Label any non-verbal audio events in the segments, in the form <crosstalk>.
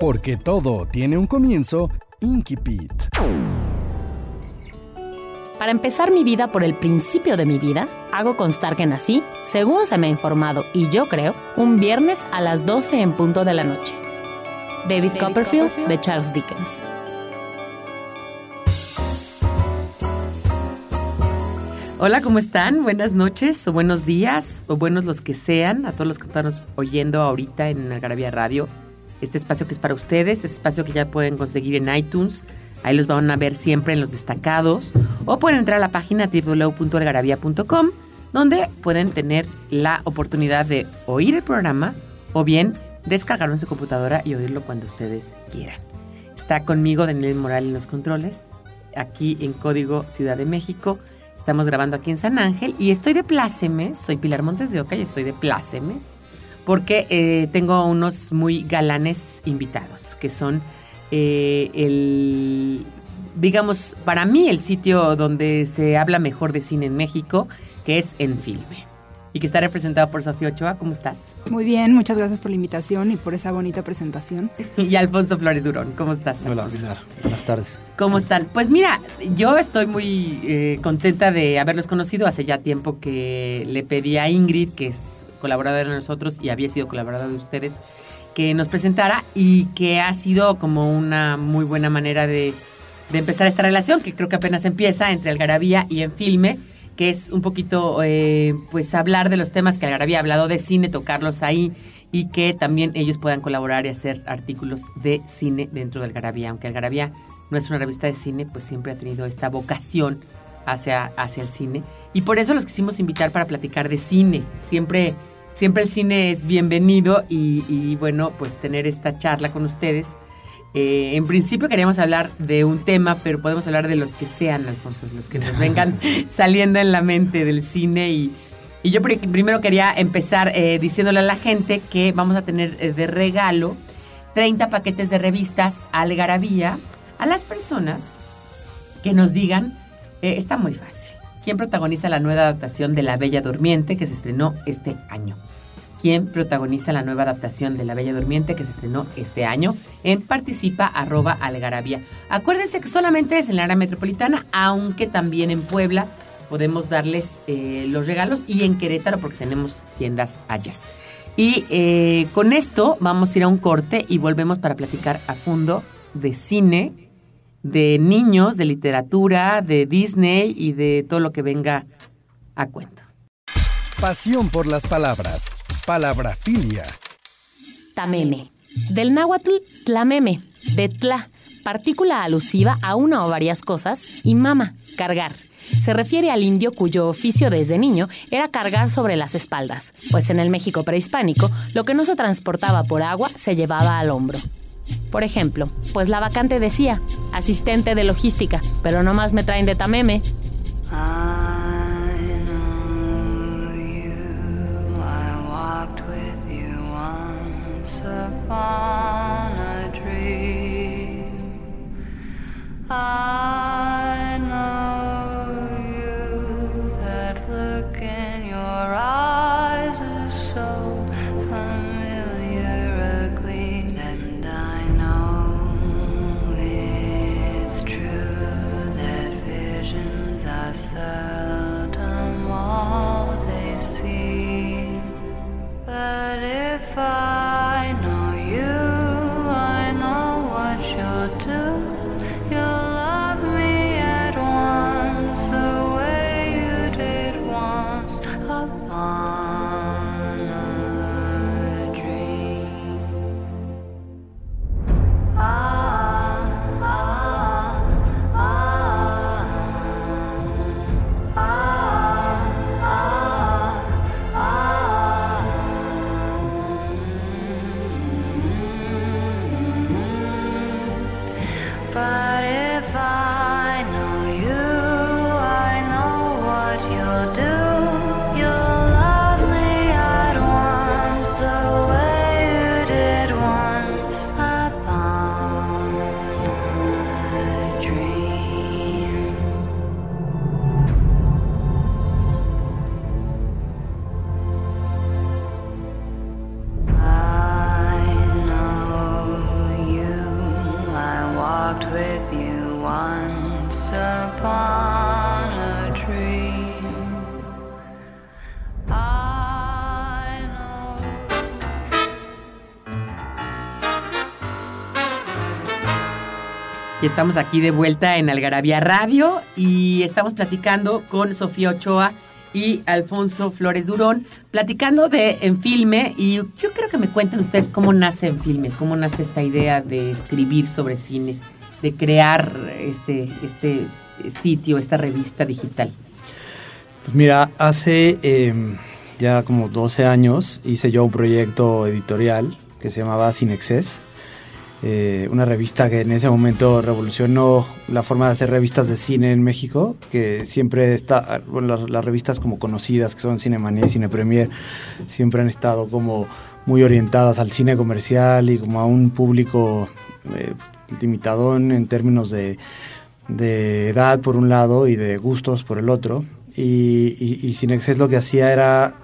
Porque todo tiene un comienzo, Inkipit. Para empezar mi vida por el principio de mi vida, hago constar que nací, según se me ha informado y yo creo, un viernes a las 12 en punto de la noche. David, Copperfield, de Charles Dickens. Hola, ¿cómo están? Buenas noches o buenos días o buenos los que sean a todos los que están oyendo ahorita en Algarabía Radio. Este espacio que es para ustedes, este espacio que ya pueden conseguir en iTunes. Ahí los van a ver siempre en los destacados. O pueden entrar a la página www.algarabía.com donde pueden tener la oportunidad de oír el programa o bien descargarlo en su computadora y oírlo cuando ustedes quieran. Está conmigo Daniel Moral en los controles, aquí en Código Ciudad de México. Estamos grabando aquí en San Ángel y estoy de plácemes. Soy Pilar Montes de Oca y estoy de plácemes porque eh, tengo unos muy galanes invitados que son eh, el, digamos, para mí el sitio donde se habla mejor de cine en México, que es En Filme. Y que está representado por Sofía Ochoa. ¿Cómo estás? Muy bien, muchas gracias por la invitación y por esa bonita presentación. <laughs> y Alfonso Flores Durón. ¿Cómo estás? Hola, Pilar. Buenas tardes. ¿Cómo están? Pues mira, yo estoy muy eh, contenta de haberlos conocido. Hace ya tiempo que le pedí a Ingrid, que es colaboradora de nosotros y había sido colaboradora de ustedes, que nos presentara y que ha sido como una muy buena manera de, de empezar esta relación, que creo que apenas empieza entre Algarabía y En Filme que es un poquito, eh, pues, hablar de los temas que Algarabía ha hablado de cine, tocarlos ahí y que también ellos puedan colaborar y hacer artículos de cine dentro de Algarabía. Aunque Algarabía no es una revista de cine, pues siempre ha tenido esta vocación hacia, hacia el cine. Y por eso los quisimos invitar para platicar de cine. Siempre, siempre el cine es bienvenido y, y bueno, pues tener esta charla con ustedes eh, en principio queríamos hablar de un tema, pero podemos hablar de los que sean, Alfonso, los que nos vengan <laughs> saliendo en la mente del cine. Y, yo primero quería empezar eh, diciéndole a la gente que vamos a tener eh, de regalo 30 paquetes de revistas Algarabía a las personas que nos digan, está muy fácil, ¿quién protagoniza la nueva adaptación de La Bella Durmiente que se estrenó este año? Quien protagoniza la nueva adaptación de La Bella Durmiente que se estrenó este año en participa arroba algarabía. Acuérdense que solamente es en la área metropolitana, aunque también en Puebla podemos darles eh, los regalos y en Querétaro porque tenemos tiendas allá. Y eh, con esto vamos a ir a un corte y volvemos para platicar a fondo de cine, de niños, de literatura, de Disney y de todo lo que venga a cuento. Pasión por las palabras. Palabrafilia. Tameme. Del náhuatl tlameme, de tla, partícula alusiva a una o varias cosas, y mama, cargar. Se refiere al indio cuyo oficio desde niño era cargar sobre las espaldas, pues en el México prehispánico lo que no se transportaba por agua se llevaba al hombro. Por ejemplo, pues la vacante decía, asistente de logística, pero no más me traen de tameme. Upon a dream. I Y estamos aquí de vuelta en Algarabía Radio y estamos platicando con Sofía Ochoa y Alfonso Flores Durón, platicando de En Filme. Y yo creo que me cuenten ustedes cómo nace En Filme, cómo nace esta idea de escribir sobre cine de crear este, este sitio, esta revista digital. Pues mira, hace eh, ya como 12 años hice yo un proyecto editorial que se llamaba Cinexcess eh, una revista que en ese momento revolucionó la forma de hacer revistas de cine en México, que siempre está, bueno, las, revistas como conocidas, que son Cinemanía y Cine Premier, siempre han estado como muy orientadas al cine comercial y como a un público eh, limitado en términos de, edad por un lado y de gustos por el otro. Y, y, y lo que hacía era,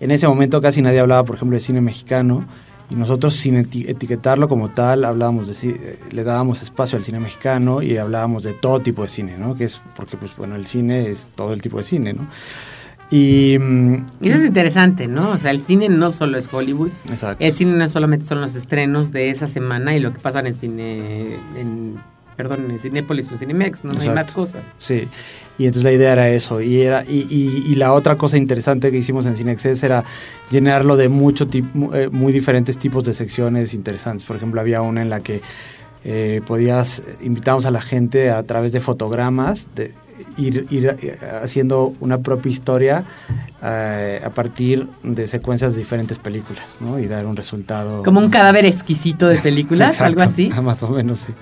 en ese momento casi nadie hablaba, por ejemplo, de cine mexicano, y nosotros sin etiquetarlo como tal, hablábamos de, le dábamos espacio al cine mexicano y hablábamos de todo tipo de cine, ¿no? Que es porque, pues, bueno, el cine es todo el tipo de cine, ¿no? Y, eso es interesante, ¿no? O sea, el cine no solo es Hollywood. Exacto. El cine no solamente son los estrenos de esa semana y lo que pasa en el cine, en perdón, en Cinépolis o Cinemex, ¿no? hay más cosas. Sí, y entonces la idea era eso. Y, era, y, y, la otra cosa interesante que hicimos en Cinexcess era llenarlo de mucho eh, muy diferentes tipos de secciones interesantes. Por ejemplo, había una en la que eh, podías, invitamos a la gente a través de fotogramas, de ir, ir eh, haciendo una propia historia a partir de secuencias de diferentes películas, ¿no? Y dar un resultado. Como un cadáver exquisito de películas, algo así. <laughs> Más o menos, sí.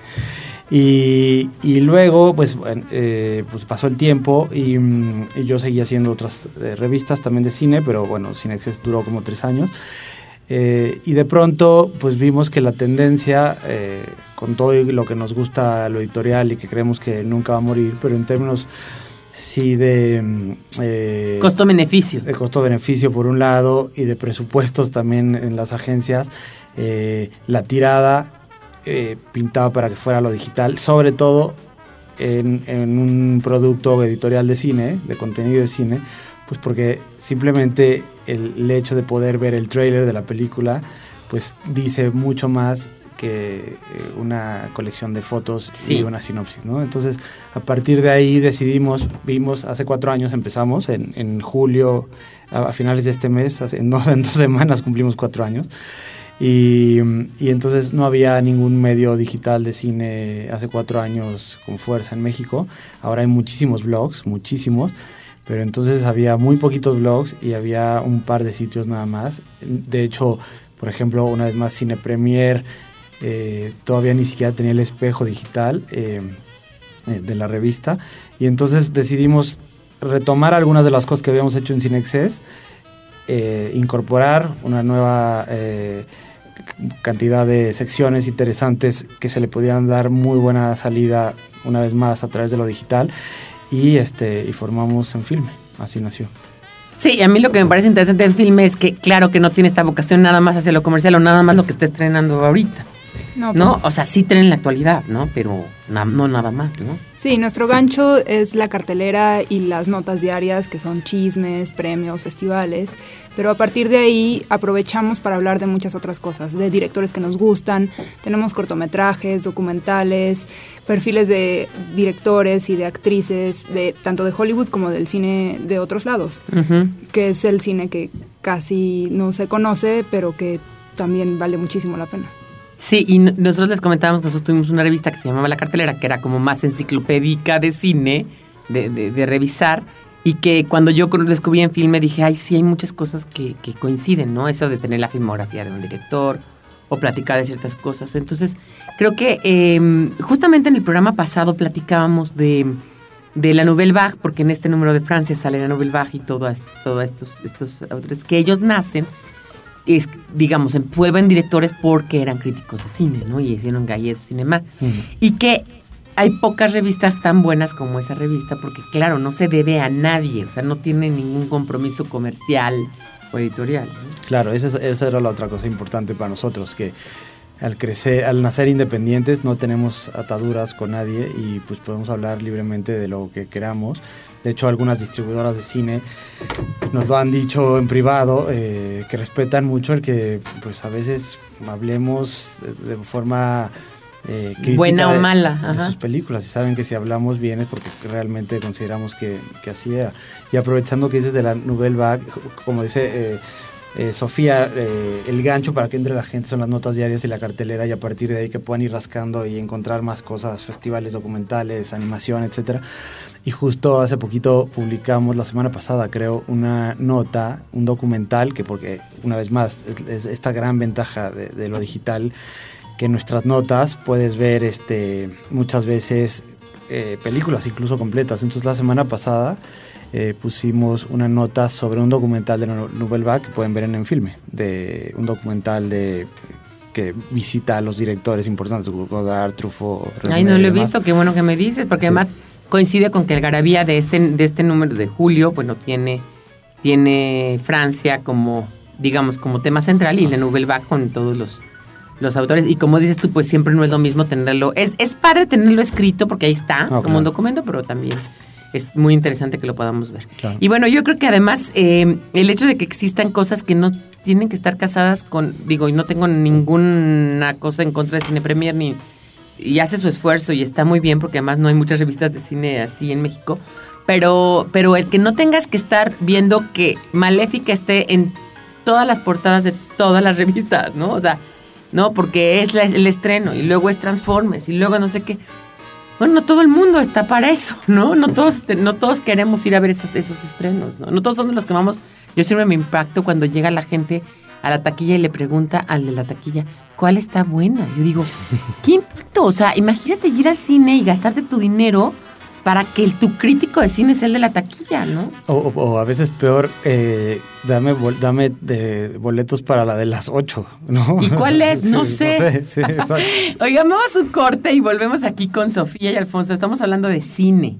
Y, y luego, pues, eh, pues pasó el tiempo mm, y, yo seguí haciendo otras eh, revistas también de cine, pero bueno, Cinexes duró como tres años. Eh, y de pronto, pues vimos que la tendencia, con todo lo que nos gusta lo editorial y que creemos que nunca va a morir, pero en términos sí de... Mm, costo-beneficio. De costo-beneficio por un lado y de presupuestos también en las agencias, la tirada eh, pintaba para que fuera lo digital, sobre todo en, un producto editorial de cine, de contenido de cine, pues porque simplemente el, hecho de poder ver el trailer de la película, pues dice mucho más que eh, una colección de fotos y una sinopsis, ¿no? Entonces, a partir de ahí decidimos, vimos, hace cuatro años empezamos, en, julio, a, finales de este mes, en dos, <laughs> en dos semanas cumplimos cuatro años, y, entonces no había ningún medio digital de cine hace cuatro años con fuerza en México. Ahora hay muchísimos blogs, muchísimos. Pero entonces había muy poquitos blogs y había un par de sitios nada más. De hecho, por ejemplo, una vez más Cine Premier eh, todavía ni siquiera tenía el espejo digital eh, eh, de la revista. Y entonces decidimos retomar algunas de las cosas que habíamos hecho en Cinexcess incorporar una nueva cantidad de secciones interesantes que se le podían dar muy buena salida una vez más a través de lo digital y este y formamos en filme así nació Sí, a mí lo que me parece interesante en filme es que claro que no tiene esta vocación nada más hacia lo comercial o nada más lo que está estrenando ahorita. No, ¿no? Pues. O sea, sí tienen la actualidad, ¿no? Pero no nada más, ¿no? Sí, nuestro gancho es la cartelera y las notas diarias, que son chismes, premios, festivales. Pero a partir de ahí aprovechamos para hablar de muchas otras cosas, de directores que nos gustan. Tenemos cortometrajes, documentales, perfiles de directores y de actrices, de tanto de Hollywood como del cine de otros lados, que es el cine que casi no se conoce, pero que también vale muchísimo la pena. Sí, y nosotros les comentábamos que nosotros tuvimos una revista que se llamaba La Cartelera, que era como más enciclopédica de cine, de, de, revisar, y que cuando yo descubrí en filme dije, ay, sí, hay muchas cosas que, que coinciden, ¿no? Esas de tener la filmografía de un director o platicar de ciertas cosas. Entonces, creo que em, justamente en el programa pasado platicábamos de, de la Nouvelle Vague, porque en este número de Francia sale la Nouvelle Vague y todos todo estos, estos autores, que ellos nacen es, digamos, en directores porque eran críticos de cine, ¿no? Y hicieron Galles Cinema. Y que hay pocas revistas tan buenas como esa revista porque, claro, no se debe a nadie, o sea, no tiene ningún compromiso comercial o editorial. Claro, esa, esa era la otra cosa importante para nosotros, que al crecer, al nacer independientes no tenemos ataduras con nadie y pues podemos hablar libremente de lo que queramos. De hecho, algunas distribuidoras de cine nos lo han dicho en privado, eh, que respetan mucho el que pues a veces hablemos de forma eh, crítica Buena o de- mala, de sus películas y saben que si hablamos bien es porque realmente consideramos que, que así era. Y aprovechando que dices de la Nouvelle Vague, como dice eh, eh, Sofía, eh, el gancho para que entre la gente son las notas diarias y la cartelera y a partir de ahí que puedan ir rascando y encontrar más cosas, festivales documentales, animación, etcétera. Y justo hace poquito publicamos, la semana pasada creo, una nota, un documental que porque una vez más es, es esta gran ventaja de, lo digital que nuestras notas puedes ver este muchas veces eh, películas incluso completas. Entonces la semana pasada eh, pusimos una nota sobre un documental de la No- Nouvelle Vague que pueden ver en Enfilme, de un documental de que visita a los directores importantes, Godard, Truffaut, Ay, no René lo he visto, qué bueno que me dices, porque Sí. además coincide con que el Garabía de este, de este número de julio, bueno, tiene, tiene Francia como, digamos, como tema central y la Nouvelle Vague con todos los, los autores. Y como dices tú, pues siempre no es lo mismo tenerlo. Es, es padre tenerlo escrito porque ahí está, como claro. un documento, pero también es muy interesante que lo podamos ver. Claro. Y bueno, yo creo que además eh, el hecho de que existan cosas que no tienen que estar casadas con, digo, y no tengo ninguna cosa en contra de Cine Premier ni y hace su esfuerzo y está muy bien porque además no hay muchas revistas de cine así en México, pero pero el que no tengas que estar viendo que Maléfica esté en todas las portadas de todas las <laughs> revistas, ¿no? O sea, no, porque es la- el estreno y luego es Transformers y luego no sé qué. Bueno, no todo el mundo está para eso, <laughs> ¿no? No todos, no todos queremos ir a ver esos, esos estrenos, ¿no? No todos son de los que vamos. Yo siempre me impacto cuando llega la gente a la taquilla y le pregunta al de la taquilla, ¿cuál está buena? Yo digo, <laughs> ¿qué impacto? O sea, imagínate ir al cine y gastarte tu dinero para que el, tu crítico de cine sea el de la taquilla, ¿no? O, o- o a veces peor, eh, dame, bol- dame de boletos para la de las 8, ¿no? ¿Y cuál es? <laughs> No Sí, sé. sí, exacto. <laughs> Oigan, vamos a un corte y volvemos aquí con Sofía y Alfonso. Estamos hablando de cine.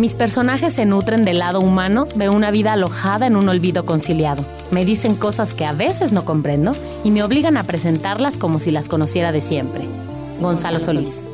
Mis personajes se nutren del lado humano de una vida alojada en un olvido conciliado. Me dicen cosas que a veces no comprendo y me obligan a presentarlas como si las conociera de siempre. Gonzalo Solís.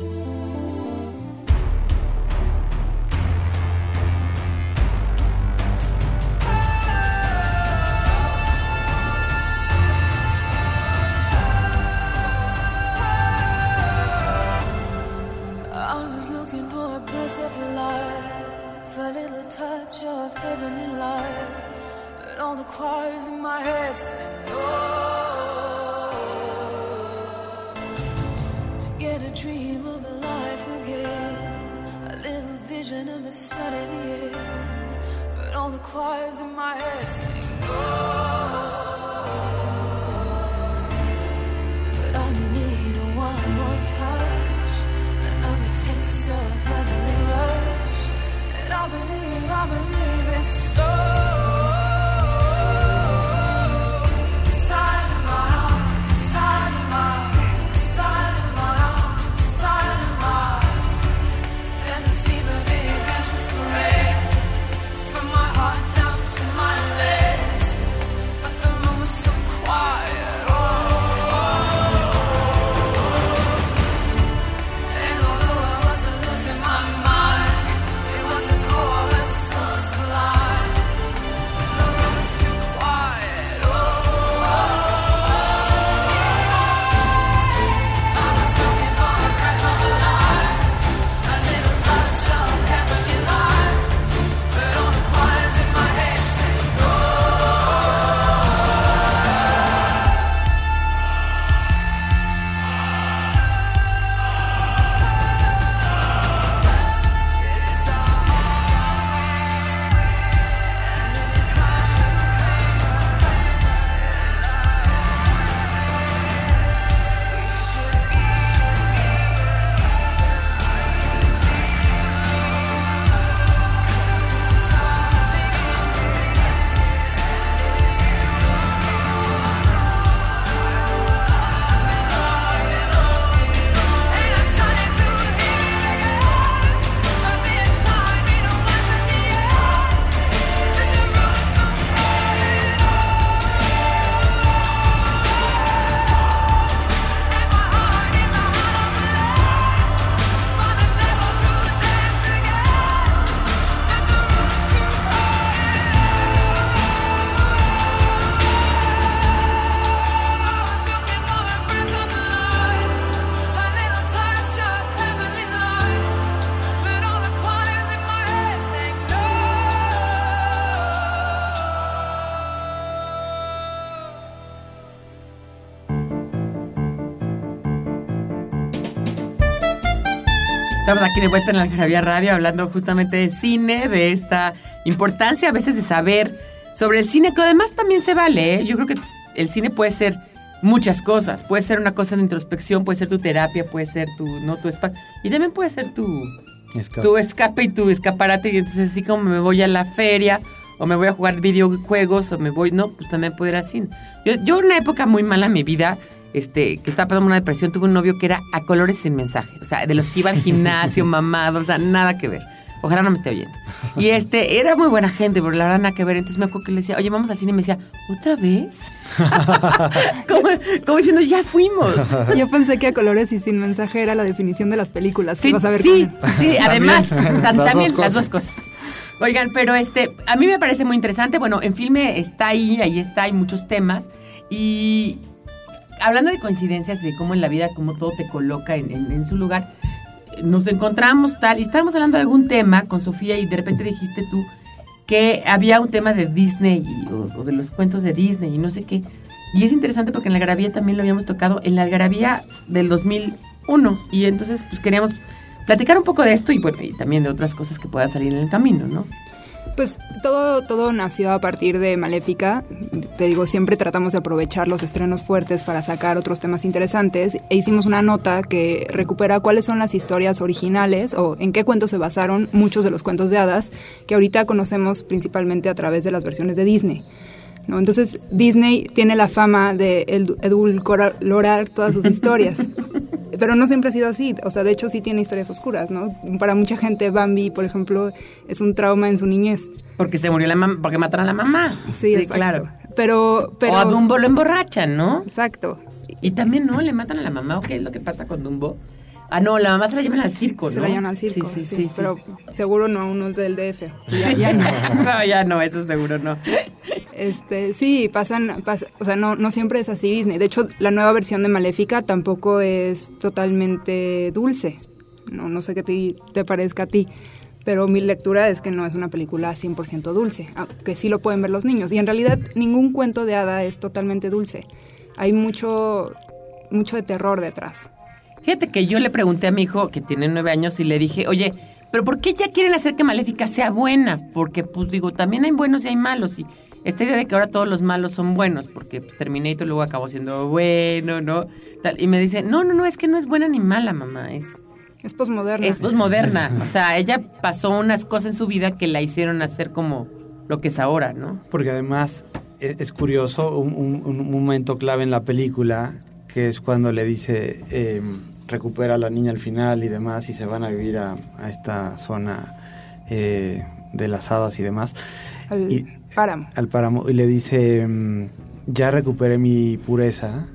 Estamos aquí de vuelta en la Algarabía Radio hablando justamente de cine, de esta importancia a veces de saber sobre el cine, que además también se vale. ¿eh? Yo creo que el cine puede ser muchas cosas. Puede ser una cosa de introspección, puede ser tu terapia, puede ser tu, no tu espacio. Y también puede ser tu, Escape. tu escape y tu escaparate. Y entonces así como me voy a la feria o me voy a jugar videojuegos o me voy, no, pues también puedo ir al cine. Yo, yo una época muy mala en mi vida, este, que estaba pasando una depresión, tuve un novio que era a colores sin mensaje. O sea, de los que iba al gimnasio, <laughs> mamado, o sea, nada que ver. Ojalá no me esté oyendo. Y este, era muy buena gente, pero la verdad nada que ver. Entonces me acuerdo que le decía, oye, vamos al cine y me decía, ¿otra vez? <laughs> como, como diciendo, ya fuimos. Yo pensé que a colores y sin mensaje era la definición de las películas. que Sí, vas a ver sí, sí, además, <laughs> También. tan- Las también dos las dos cosas. Oigan, pero este, a mí me parece muy interesante. Bueno, en filme está ahí, ahí está, hay muchos temas. Y hablando de coincidencias y de cómo en la vida, cómo todo te coloca en, su lugar, nos encontramos tal, y estábamos hablando de algún tema con Sofía y de repente dijiste tú que había un tema de Disney o de los cuentos de Disney y no sé qué. Y es interesante porque en la Algarabía también lo habíamos tocado, en la Algarabía del 2001. Y entonces pues queríamos platicar un poco de esto y bueno, y también de otras cosas que puedan salir en el camino, ¿no? Pues todo, todo nació a partir de Maléfica. Te digo, siempre tratamos de aprovechar los estrenos fuertes para sacar otros temas interesantes. E hicimos una nota que recupera cuáles son las historias originales o en qué cuentos se basaron muchos de los cuentos de hadas que ahorita conocemos principalmente a través de las versiones de Disney. ¿No? Entonces, Disney tiene la fama de edu- edulcorar todas sus <laughs> historias. Pero no siempre ha sido así. O sea, de hecho sí tiene historias oscuras, ¿no? Para mucha gente, Bambi, por ejemplo, es un trauma en su niñez. Porque se murió la mamá, porque mataron a la mamá. Sí, exacto. claro. Pero, pero... O a Dumbo lo emborrachan, ¿no? Exacto. Y también, ¿no? Le matan a la mamá, ¿o qué es lo que pasa con Dumbo? Ah, no, la mamá se la llevan al circo, ¿no? Se la llevan al circo. Sí, sí, sí. Pero seguro no a uno del DF. Ya, ya no. <laughs> no, ya no, eso seguro no. Este, sí, pasan, pas- o sea, no, no siempre es así Disney. De hecho, la nueva versión de Maléfica tampoco es totalmente dulce. No, no sé qué te, te parezca a ti, pero mi lectura es que no es una película 100% dulce, aunque sí lo pueden ver los niños. Y en realidad ningún cuento de hada es totalmente dulce. Hay mucho, mucho de terror detrás. Fíjate que yo le pregunté a mi hijo, que tiene nueve años, y le dije, oye, ¿pero por qué ya quieren hacer que Maléfica sea buena? Porque, pues digo, también hay buenos y hay malos. Y esta idea de que ahora todos los malos son buenos, porque Terminator luego acabó siendo bueno, ¿no? Tal, y me dice, no, no, no, es que no es buena ni mala, mamá, es, Es posmoderna. es posmoderna. O sea, ella pasó unas cosas en su vida que la hicieron hacer como lo que es ahora, ¿no? Porque además es, es curioso, un, un- un momento clave en la película, que es cuando le dice, eh, recupera a la niña al final y demás, y se van a vivir a, a esta zona eh, de las hadas y demás, Al y- páramo. al páramo, y le dice, mm, ya recuperé mi pureza,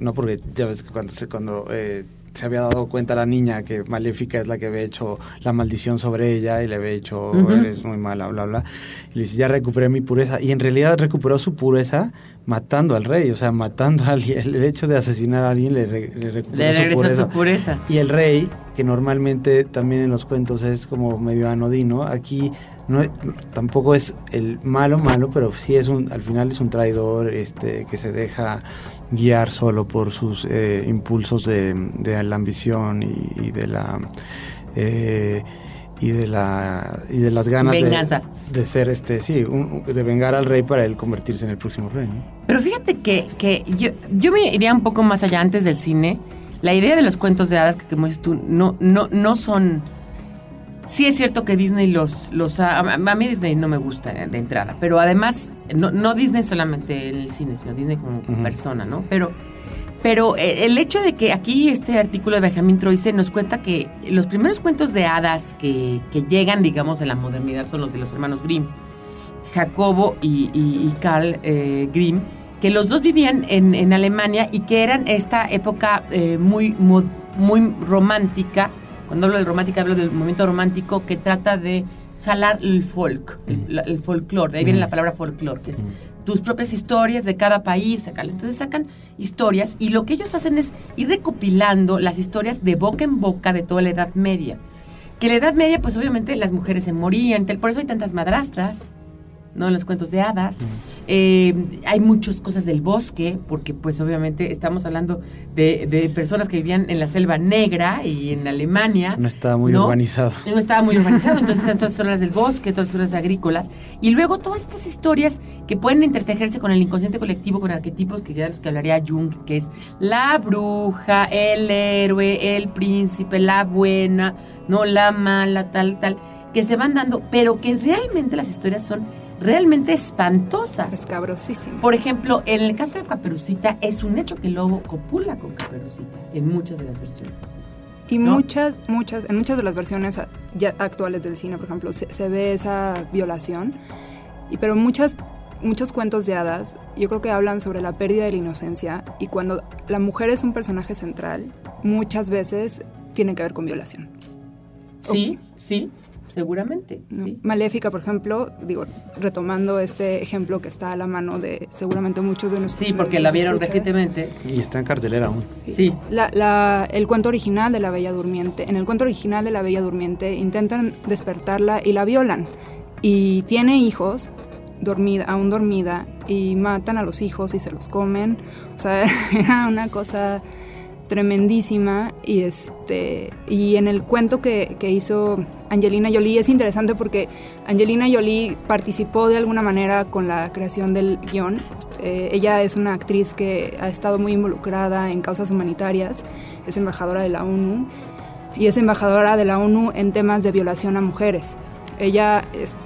no porque ya ves que cuando, se, cuando eh, se había dado cuenta la niña que Maléfica es la que había hecho la maldición sobre ella y le había dicho, Ujú. eres muy mala, bla, bla. Y le dice, ya recuperé mi pureza. Y en realidad recuperó su pureza matando al rey, o sea, matando a alguien. El hecho de asesinar a alguien le, re- le Le su regresó pureza. su pureza. Y el rey, que normalmente también en los cuentos es como medio anodino, aquí no tampoco es el malo malo, pero sí es un, al final es un traidor este, que se deja guiar solo por sus eh, impulsos de, de la ambición y, y de la eh, y de la y de las ganas de- Venganza. De, ser este sí un- de vengar al rey para él convertirse en el próximo rey ¿no? Pero fíjate que, que yo, yo me iría un poco más allá antes del cine. La idea de los cuentos de hadas, que como dices tú, no, no, no son... Sí es cierto que Disney los... los ha- a, mí Disney no me gusta de entrada, pero además, no, no Disney solamente en el cine, sino Disney como persona, ¿no? Pero, pero eh, el hecho de que aquí este artículo de Benjamin Troise nos cuenta que los primeros cuentos de hadas que, que llegan, digamos, en la modernidad son los de los hermanos Grimm. Jacobo y, y- y Karl eh, Grimm, que los dos vivían en, en Alemania y que eran esta época eh, muy, muy romántica. Cuando hablo de romántica, hablo del momento romántico que trata de jalar el folk, el, el folclore. De ahí viene la palabra folclore, que es tus propias historias de cada país. sacarlas. Entonces sacan historias y lo que ellos hacen es ir recopilando las historias de boca en boca de toda la Edad Media. Que la Edad Media, pues obviamente las mujeres se morían, por eso hay tantas madrastras, ¿no? En los cuentos de hadas. Eh, hay muchas cosas del bosque, porque pues obviamente estamos hablando de, de personas que vivían en la selva negra y en Alemania. No estaba muy urbanizado. No estaba muy urbanizado, entonces en todas zonas del bosque, todas zonas agrícolas. Y luego todas estas historias que pueden intertejerse con el inconsciente colectivo, con arquetipos que ya de los que hablaría Jung, que es la bruja, el héroe, el príncipe, la buena, no la mala, tal, tal, que se van dando, pero que realmente las historias son realmente espantosas. Escabrosísimo. Por ejemplo, en el caso de Caperucita, es un hecho que el lobo copula con Caperucita en muchas de las versiones. Y ¿no? muchas, muchas, en muchas de las versiones ya actuales del cine, por ejemplo, se, se ve esa violación. Y, pero muchas, muchos cuentos de hadas, yo creo que hablan sobre la pérdida de la inocencia. Y cuando la mujer es un personaje central, muchas veces tiene que ver con violación. Sí, sí, seguramente. ¿no? Sí. Maléfica, por ejemplo, digo, retomando este ejemplo que está a la mano de seguramente muchos de nuestros Sí, porque la vieron recientemente. Y está en cartelera aún. Sí. La- la- el cuento original de la Bella Durmiente. En el cuento original de la Bella Durmiente intentan despertarla y la violan. Y tiene hijos, dormida, aún dormida, y matan a los hijos y se los comen. O sea, <laughs> era una cosa tremendísima y este y en el cuento que, que hizo Angelina Jolie es interesante porque Angelina Jolie participó de alguna manera con la creación del guion. Eh, ella es una actriz que ha estado muy involucrada en causas humanitarias, es embajadora de la ONU y es embajadora de la ONU en temas de violación a mujeres. Ella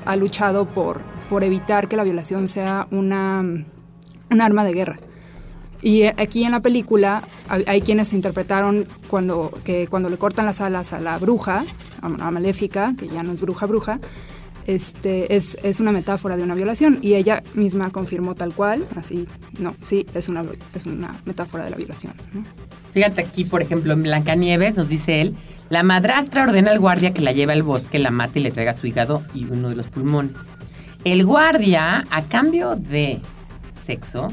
ha luchado por, por evitar que la violación sea una, un arma de guerra. Y eh, aquí en la película hay, quienes interpretaron cuando, que cuando le cortan las alas a la bruja, a la maléfica, que ya no es bruja, bruja, este, es, es una metáfora de una violación. Y ella misma confirmó tal cual, así, no, sí, es una, es una metáfora de la violación. Fíjate aquí, por ejemplo, en Blancanieves nos dice él, la madrastra ordena al guardia que la lleve al bosque, la mate y le traiga su hígado y uno de los pulmones. El guardia, a cambio de sexo,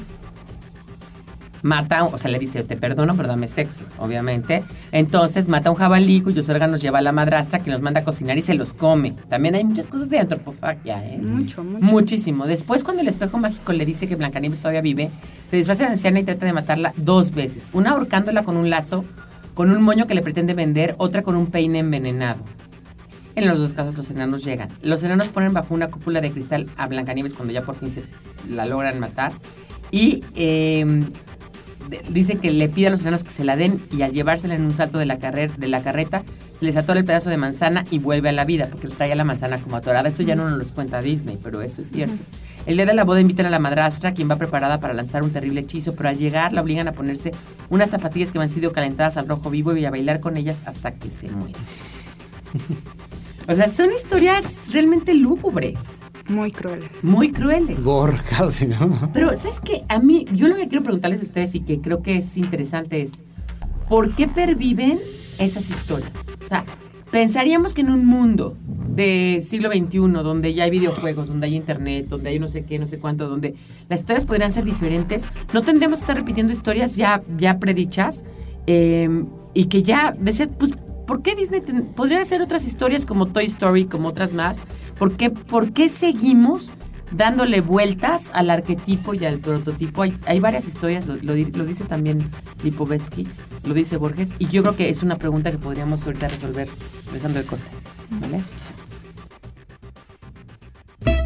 mata, o sea, le dice, te perdono, pero dame sexo, obviamente. Entonces mata a un jabalí cuyos órganos lleva a la madrastra que los manda a cocinar y se los come. También hay muchas cosas de antropofagia, ¿eh? Mucho, mucho. Muchísimo. Después, cuando el espejo mágico le dice que Blancanieves todavía vive, se disfraza de anciana y trata de matarla dos veces. Una ahorcándola con un lazo, con un moño que le pretende vender, otra con un peine envenenado. En los dos casos los enanos llegan. Los enanos ponen bajo una cúpula de cristal a Blancanieves cuando ya por fin se la logran matar. Y eh, dice que le pide a los enanos que se la den y al llevársela en un salto de la, carrer- de la carreta, se les atora el pedazo de manzana y vuelve a la vida, porque le trae a la manzana como atorada. Esto ya no nos lo cuenta Disney, pero eso es cierto. El día de la boda invitan a la madrastra, quien va preparada para lanzar un terrible hechizo, pero al llegar la obligan a ponerse unas zapatillas que han sido calentadas al rojo vivo y a bailar con ellas hasta que se muere. <laughs> o sea, son historias realmente lúgubres, Muy crueles. muy crueles. Gore casi, ¿no? Pero, ¿sabes qué? A mí, yo lo que quiero preguntarles a ustedes y que creo que es interesante es, ¿por qué perviven esas historias? O sea, pensaríamos que en un mundo de siglo XXI, donde ya hay videojuegos, donde hay internet, donde hay no sé qué, no sé cuánto, donde las historias podrían ser diferentes, no tendríamos que estar repitiendo historias ya, ya predichas eh, y que ya, de ser, pues, ¿por qué Disney ten- podría hacer otras historias como Toy Story, como otras más? ¿Por qué, por qué seguimos dándole vueltas al arquetipo y al prototipo? Hay, hay varias historias, lo, lo lo dice también Lipovetsky, lo dice Borges, y yo creo que es una pregunta que podríamos ahorita resolver regresando el corte. ¿Vale?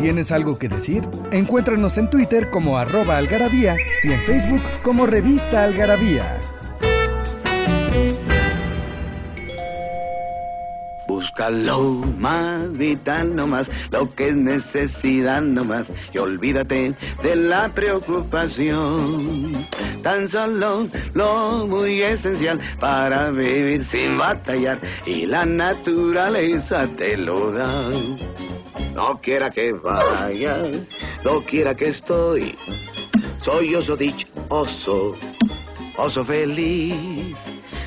¿Tienes algo que decir? Encuéntranos en Twitter como arroba algarabía y en Facebook como revista algarabía. Busca lo más vital nomás, lo que es necesidad nomás, y olvídate de la preocupación. Tan solo lo muy esencial para vivir sin batallar, y la naturaleza te lo da. No quiera que vaya, no quiera que estoy, Soy oso dichoso, oso feliz.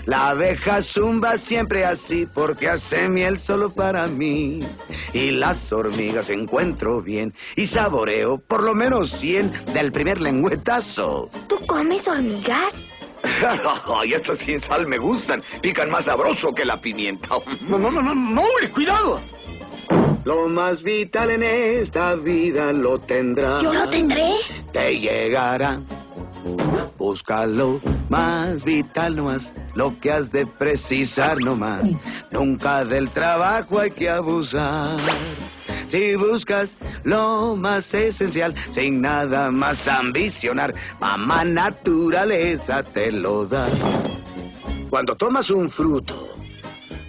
La abeja zumba siempre así porque hace miel solo para mí. Y las hormigas encuentro bien y saboreo por lo menos 100 del primer lengüetazo. ¿Tú comes hormigas? <laughs> Ay, estas sin sal me gustan. Pican más sabroso que la pimienta. No, no, no, no, no, cuidado. Lo más vital en esta vida lo tendrás. ¿Yo lo tendré? Te llegará. Búscalo más vital nomás, lo que has de precisar nomás. Nunca del trabajo hay que abusar. Si buscas lo más esencial, sin nada más ambicionar, mamá naturaleza te lo da. Cuando tomas un fruto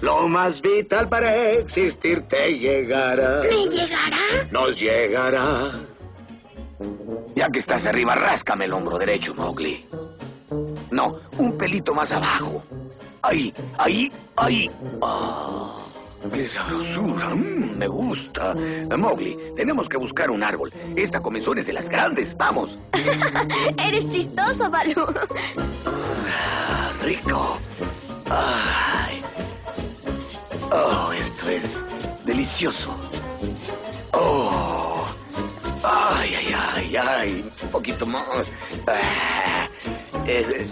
Lo más vital para existir te llegará. ¿Me llegará? Nos llegará. Ya que estás arriba, ráscame el hombro derecho, Mowgli. No, un pelito más abajo. Ahí, ahí, ahí. Ah, ¡Qué sabrosura! Mm, me gusta. Mowgli, tenemos que buscar un árbol. Esta comezón es de las grandes. ¡Vamos! <laughs> Eres chistoso, Balú. Ah, rico. Ay. Delicioso. Oh. Ay, ay, ay, ay. Poquito más. Ah, eh,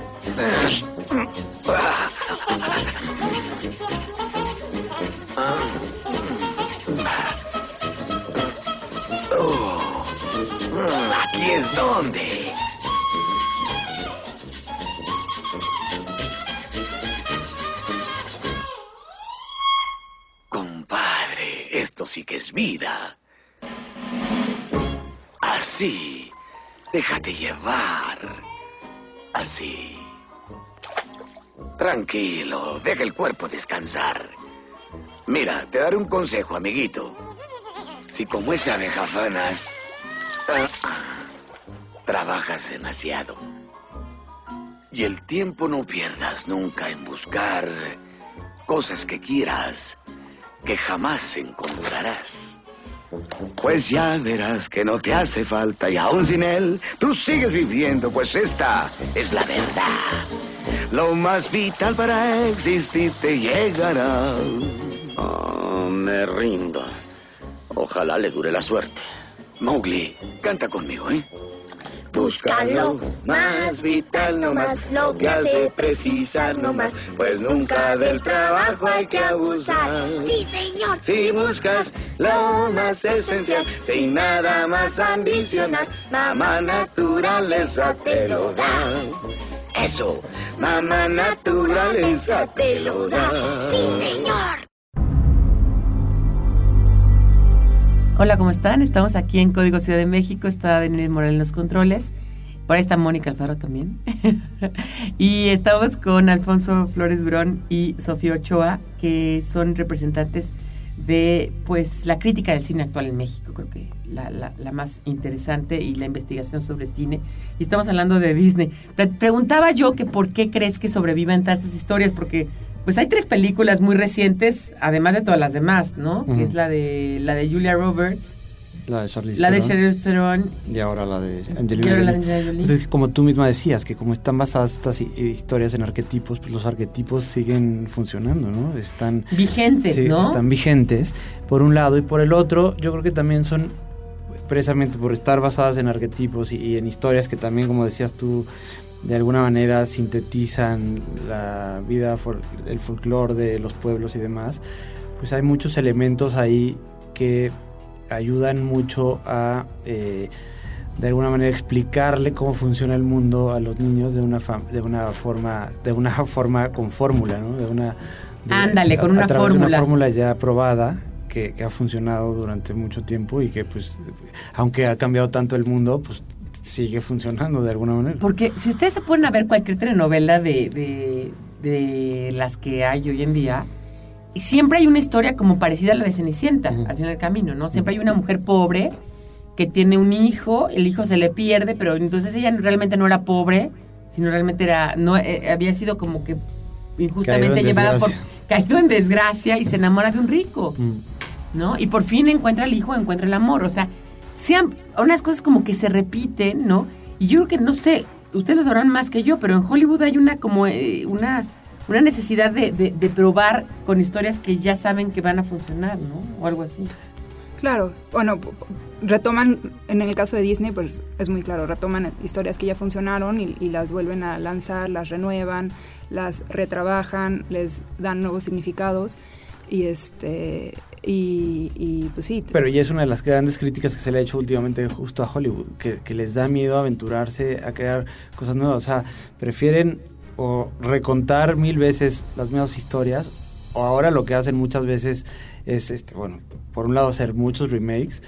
Oh. Mm, Aquí es donde. Esto sí que es vida. Así. Déjate llevar. Así. Tranquilo, deja el cuerpo descansar. Mira, te daré un consejo, amiguito. Si como esa abejafanas, ah, trabajas demasiado. Y el tiempo no pierdas nunca en buscar cosas que quieras, que jamás encontrarás. Pues ya verás que no te hace falta y aún sin él, tú sigues viviendo, pues esta es la verdad. Lo más vital para existir te llegará. Ah, me rindo. Ojalá le dure la suerte. Mowgli, canta conmigo, ¿eh? Búscalo, más vital nomás, lo que has de precisar nomás, pues nunca del trabajo hay que abusar. Sí, señor. Si buscas lo más esencial, sin nada más ambicionar, mamá naturaleza te lo da. Eso, mamá naturaleza te lo da. Sí, señor. Hola, ¿cómo están? Estamos aquí en Código Ciudad de México. Está Daniel Morel en los controles. Por ahí está Mónica Alfaro también. <laughs> y estamos con Alfonso Flores Brón y Sofía Ochoa, que son representantes de pues la crítica del cine actual en México, creo que la, más interesante y la investigación sobre cine. Y estamos hablando de Disney. Pre- preguntaba yo que por qué crees que sobreviven todas estas historias, porque pues hay tres películas muy recientes, además de todas las demás, ¿no? Que es la de la de Julia Roberts, La de Charlize la de Charlize Theron y ahora la de y Angelina ahora la de Jolie. Jolie. Pues como tú misma decías, que como están basadas estas hi- historias en arquetipos, pues los arquetipos siguen funcionando, ¿no? Están vigentes, Sí, ¿no? están vigentes, por un lado, y por el otro, yo creo que también son, precisamente por estar basadas en arquetipos y, y en historias que también, como decías tú, de alguna manera sintetizan la vida, el folclore de los pueblos y demás, pues hay muchos elementos ahí que ayudan mucho a... eh, de alguna manera explicarle cómo funciona el mundo a los niños de una de una forma de una <laughs> forma con fórmula no de una de- Ándale, con a- a una través de fórmula. una fórmula ya probada que, que ha funcionado durante mucho tiempo y que pues aunque ha cambiado tanto el mundo pues sigue funcionando de alguna manera. Porque si ustedes se ponen a ver cualquier telenovela de, de, de las que hay hoy en día, siempre hay una historia como parecida a la de Cenicienta, al final del camino, ¿no? Siempre hay una mujer pobre que tiene un hijo, el hijo se le pierde, pero entonces ella realmente no era pobre, sino realmente era, no eh, había sido como que injustamente llevada por, <laughs> caído en desgracia y se enamora de un rico. ¿no? Y por fin encuentra el hijo, encuentra el amor. O sea, sean unas cosas como que se repiten, ¿no? Y yo creo que, no sé, ustedes lo sabrán más que yo, pero en Hollywood hay una como eh, una, una necesidad de, de- probar con historias que ya saben que van a funcionar, ¿no? O algo así. Claro, bueno, retoman, en el caso de Disney, pues es muy claro, retoman historias que ya funcionaron y, y las vuelven a lanzar, las renuevan, las retrabajan, les dan nuevos significados y este y, y, pues sí. Pero ya es una de las grandes críticas que se le ha hecho últimamente justo a Hollywood, que, que les da miedo aventurarse a crear cosas nuevas. O sea, prefieren o recontar mil veces las mismas historias, o ahora lo que hacen muchas veces es, este, bueno, por un lado hacer muchos remakes,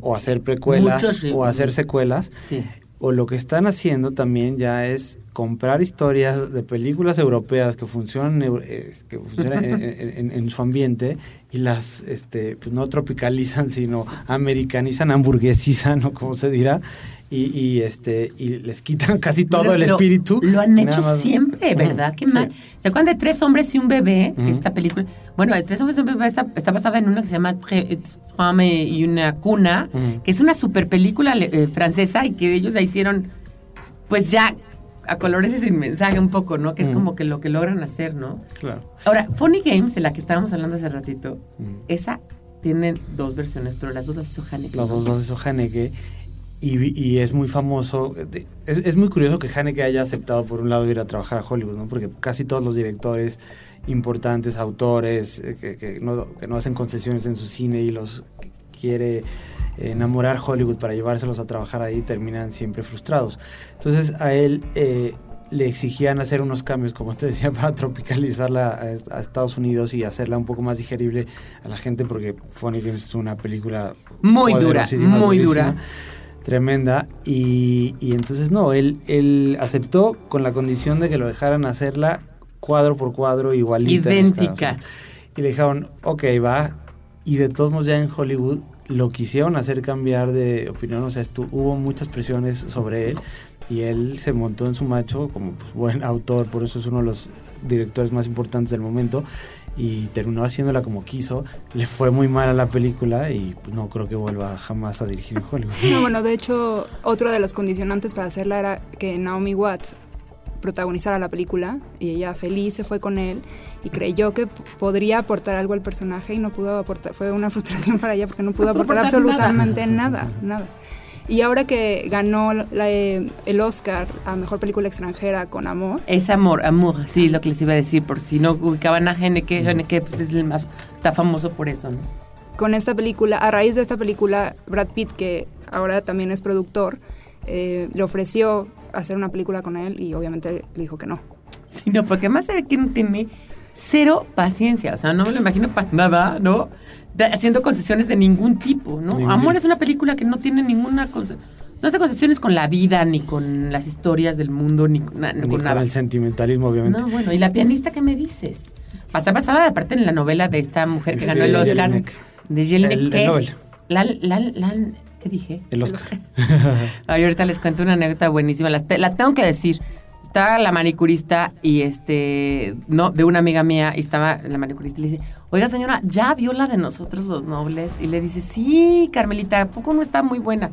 o hacer precuelas, o hacer secuelas. Sí. O lo que están haciendo también ya es comprar historias de películas europeas que funcionan, eh, que funcionan en, <laughs> en- en- en su ambiente y las este, pues no tropicalizan, sino americanizan, hamburguesizan o como se dirá, y, y, este y les quitan casi todo el espíritu. Lo han y hecho más- siempre, ¿verdad? Qué sí. mal. ¿Se acuerdan de Tres hombres y un bebé? Esta película. Bueno, Tres hombres y un bebé está, está basada en una que se llama Tre- Tres hommes y una cuna, que es una super película eh, francesa y que ellos la hicieron, pues ya a colores y sin mensaje un poco, ¿no? Que es Ujú. como que lo que logran hacer, ¿no? Claro. Ahora, Funny Games, de la que estábamos hablando hace ratito, Ujú. esa tiene dos versiones, pero las dos las hizo Haneke. Los dos los hizo Haneke y, y es muy famoso. Es, es muy curioso que Haneke haya aceptado por un lado ir a trabajar a Hollywood, ¿no? Porque casi todos los directores importantes, autores, eh, que, que no, que no hacen concesiones en su cine y los quiere enamorar Hollywood para llevárselos a trabajar ahí terminan siempre frustrados. Entonces a él eh, le exigían hacer unos cambios, como te decía, <laughs> para tropicalizarla a, est- a Estados Unidos y hacerla un poco más digerible a la gente, porque Funny Games es una película Muy dura, muy durísima, dura. Tremenda. Y, y entonces no, él, él aceptó con la condición de que lo dejaran hacerla cuadro por cuadro igualita. en Estados Idéntica. Unidos. Y le dijeron, ok, va. Y de todos modos ya en Hollywood lo quisieron hacer cambiar de opinión. O sea, estu- hubo muchas presiones sobre él. Y él se montó en su macho como pues, buen autor, por eso es uno de los directores más importantes del momento. Y terminó haciéndola como quiso. Le fue muy mal a la película y pues, no creo que vuelva jamás a dirigir en Hollywood. No, bueno, de hecho, otro de los condicionantes para hacerla era que Naomi Watts protagonizara la película y ella feliz se fue con él y creyó que podría aportar algo al personaje y no pudo aportar, fue una <laughs> frustración para ella porque no pudo aportar absolutamente nada, nada. Y ahora que ganó la- eh, el Oscar a Mejor Película Extranjera con Amor, Es amor, amor, sí, lo que les iba a decir, por si no ubicaban a Haneke, Haneke pues es el más, está famoso por eso, ¿no? con esta película, a raíz de esta película, Brad Pitt, que ahora también es productor, eh, le ofreció hacer una película con él y obviamente le dijo que no. <laughs> Sí, no, porque más se ve que no tiene cero paciencia, o sea, no me lo imagino para nada, ¿no? De- haciendo concesiones de ningún tipo, ¿no? Ningún Amor tipo. es una película que no tiene ninguna no hace concesiones con la vida, ni con las historias del mundo, ni con, na- Ni con con nada. el sentimentalismo, obviamente. No, bueno, ¿y la pianista qué me dices? Está basada aparte en la novela de esta mujer que ganó el De Oscar. Jelinek. De Jelinek, El- que el es Nobel. La, la, la, ¿Qué dije? El Oscar. <laughs> Ay, ahorita les cuento una anécdota buenísima. La, la tengo que decir. Estaba la manicurista y este, no, de una amiga mía, y estaba la manicurista y le dice, oiga señora, ¿ya vio la de nosotros los nobles? Y le dice, sí, Carmelita, ¿a poco no está muy buena?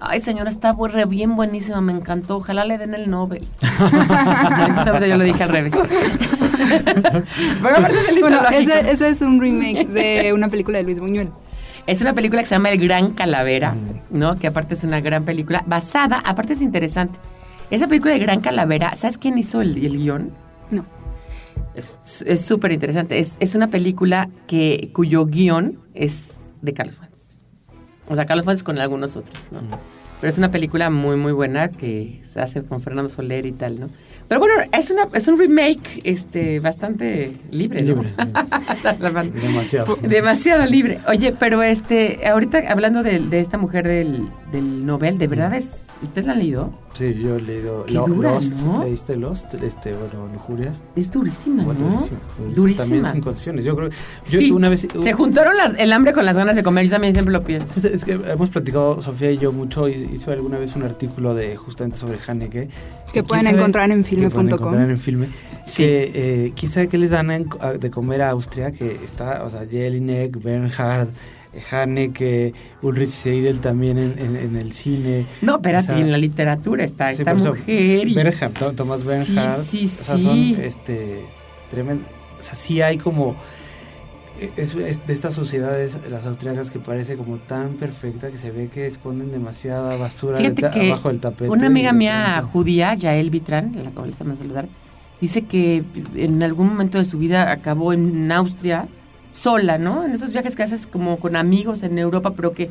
Ay, señora, está re bien buenísima, me encantó. Ojalá le den el Nobel. <laughs> Yo lo dije al revés. <laughs> Pero Bueno, ese es un remake de una película de Luis Buñuel. Es una película que se llama El Gran Calavera, ¿no? Que aparte es una gran película basada, aparte es interesante. Esa película de Gran Calavera, ¿sabes quién hizo el, el guion? No. Es es súper interesante. Es, es una película que, cuyo guion es de Carlos Fuentes. O sea, Carlos Fuentes con algunos otros, ¿no? Pero es una película muy, muy buena que se hace con Fernando Soler y tal, ¿no? Pero bueno, es, una, es un remake este, bastante libre, ¿no? Libre. Bastante- <laughs> Demasiado. Demasiado libre. Oye, pero este, ahorita hablando de, de esta mujer del, del Nobel, de verdad es... ¿Usted la han leído? Sí, yo he leído Qué Lo- dura, Lost. ¿no? ¿Leíste Lost? Este, bueno, Lujuria. Es durísima, Bueno, durísimo. Durísima. También sin condiciones. Yo creo yo Sí, una vez. Se juntaron las- el hambre con las ganas de comer, yo también siempre lo pienso. Pues es que hemos platicado, Sofía y yo, mucho. hi- Hizo alguna vez un artículo de justamente sobre Haneke. Que pueden sabe- encontrar en que pueden filme.com. encontrar en filme. Sí. Que, eh, quién sabe qué les dan en- a- de comer a Austria, que está, o sea, Jelinek, Bernhard, Haneke, Ulrich Seidel también en, en- en el cine. No, espérate, O sea, en la literatura está Sí, esta mujer. y- Bernhard, Thomas Bernhard. sí, o sea, sí. son este, tremendo. O sea, sí hay como. Es, es de estas sociedades, las austriacas, que parece como tan perfecta que se ve que esconden demasiada basura de ta- que abajo del tapete. Una amiga mía judía, Yael Vitran, la cual les vamos a saludar, dice que en algún momento de su vida acabó en Austria sola, ¿no? En esos viajes que haces como con amigos en Europa, pero que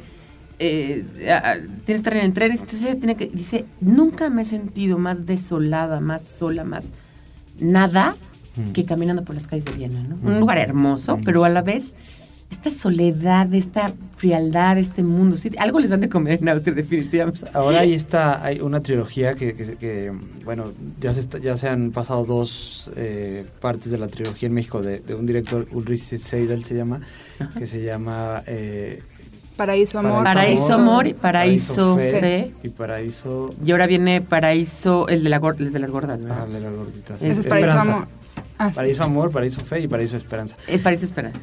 eh, tienes que estar en trenes. Entonces ella tiene que, dice, nunca me he sentido más desolada, más sola, más nada Mm. que caminando por las calles de Viena, ¿no? Mm. Un lugar hermoso, Mm. pero a la vez esta soledad, esta frialdad, este mundo. Sí, algo les dan de comer en Austria, definitivamente. Ahora ahí está, hay una trilogía que, que, se- que, bueno, ya se, está- ya se han pasado dos eh, partes de la trilogía en México de, de un director, Ulrich Seidel se llama, que se llama eh, Paraíso Amor. Paraíso Amor y Paraíso Fe, Fe. y Paraíso Y ahora viene Paraíso, el de, la, el de las gordas, ah, ¿verdad? de las gorditas. Es Paraíso Esperanza. Amor. Ah, sí. Paraíso Amor, Paraíso Fe y Paraíso Esperanza. Es Paraíso Esperanza.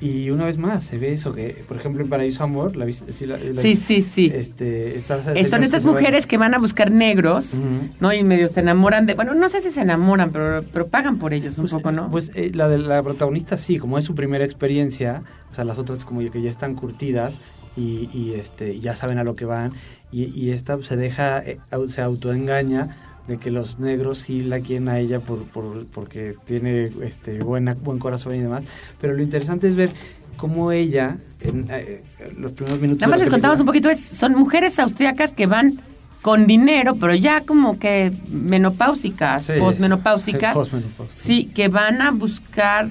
Y una vez más se ve eso, que por ejemplo en Paraíso Amor, ¿la? Sí, la- la- Sí, sí, sí. Este, estas Eh, son estas que se van- mujeres que van a buscar negros. ¿no? Y medio se enamoran de... Bueno, no sé si se enamoran, pero, pero pagan por ellos un Pues, poco, ¿no? Pues eh, la de la protagonista sí, como es su primera experiencia, o sea, las otras como que ya están curtidas y, y, este ya saben a lo que van y, y esta se deja, eh, se autoengaña de que los negros sí la quieren a ella por, por- porque tiene este buena, buen corazón y demás, pero lo interesante es ver cómo ella en eh, los primeros minutos Nada más les contamos un poquito, es- son mujeres austriacas que van con dinero, pero ya como que menopáusicas, Sí. posmenopáusicas. <laughs> Sí, que van a buscar,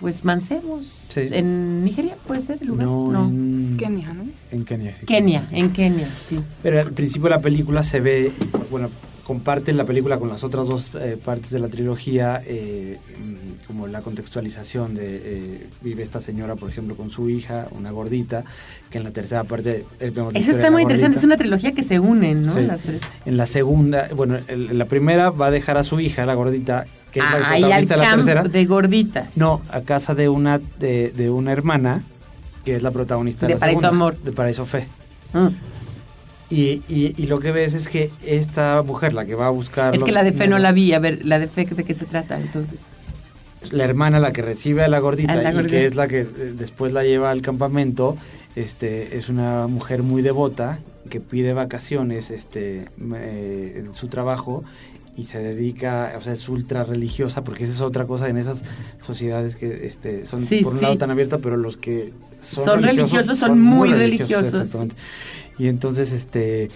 pues, mancebos. Sí. En Nigeria, ¿puede ser el lugar? no, En, Kenia, ¿no? en Kenia, sí. Kenia, en Kenia, sí. Pero al principio de la película se ve, bueno, comparten la película con las otras dos eh, partes de la trilogía, eh, como la contextualización de eh, vive esta señora, por ejemplo, con su hija, una gordita, que en la tercera parte eh, vemos Eso está muy interesante, es una trilogía que se unen, ¿no? Sí. Las tres. En la segunda, bueno, en la primera va a dejar a su hija, la gordita, que es la Ah, protagonista de la tercera. de gorditas. No, a casa de una de, de una hermana, que es la protagonista de, De la Paraíso segunda, Amor. de Paraíso Fe. Mm. Y, y, y lo que ves es que esta mujer, la que va a buscar... Es que la de fe no la vi. A ver, la de fe, ¿de qué se trata entonces? la hermana la que recibe a la gordita A la y que es la que eh, después la lleva al campamento este es una mujer muy devota que pide vacaciones este eh, en su trabajo y se dedica, o sea, es ultra religiosa, porque esa es otra cosa en esas sociedades que este, son Sí, por un sí. lado tan abiertas, pero los que son, Son religiosos, son muy religiosos. Exactamente. Y entonces, este,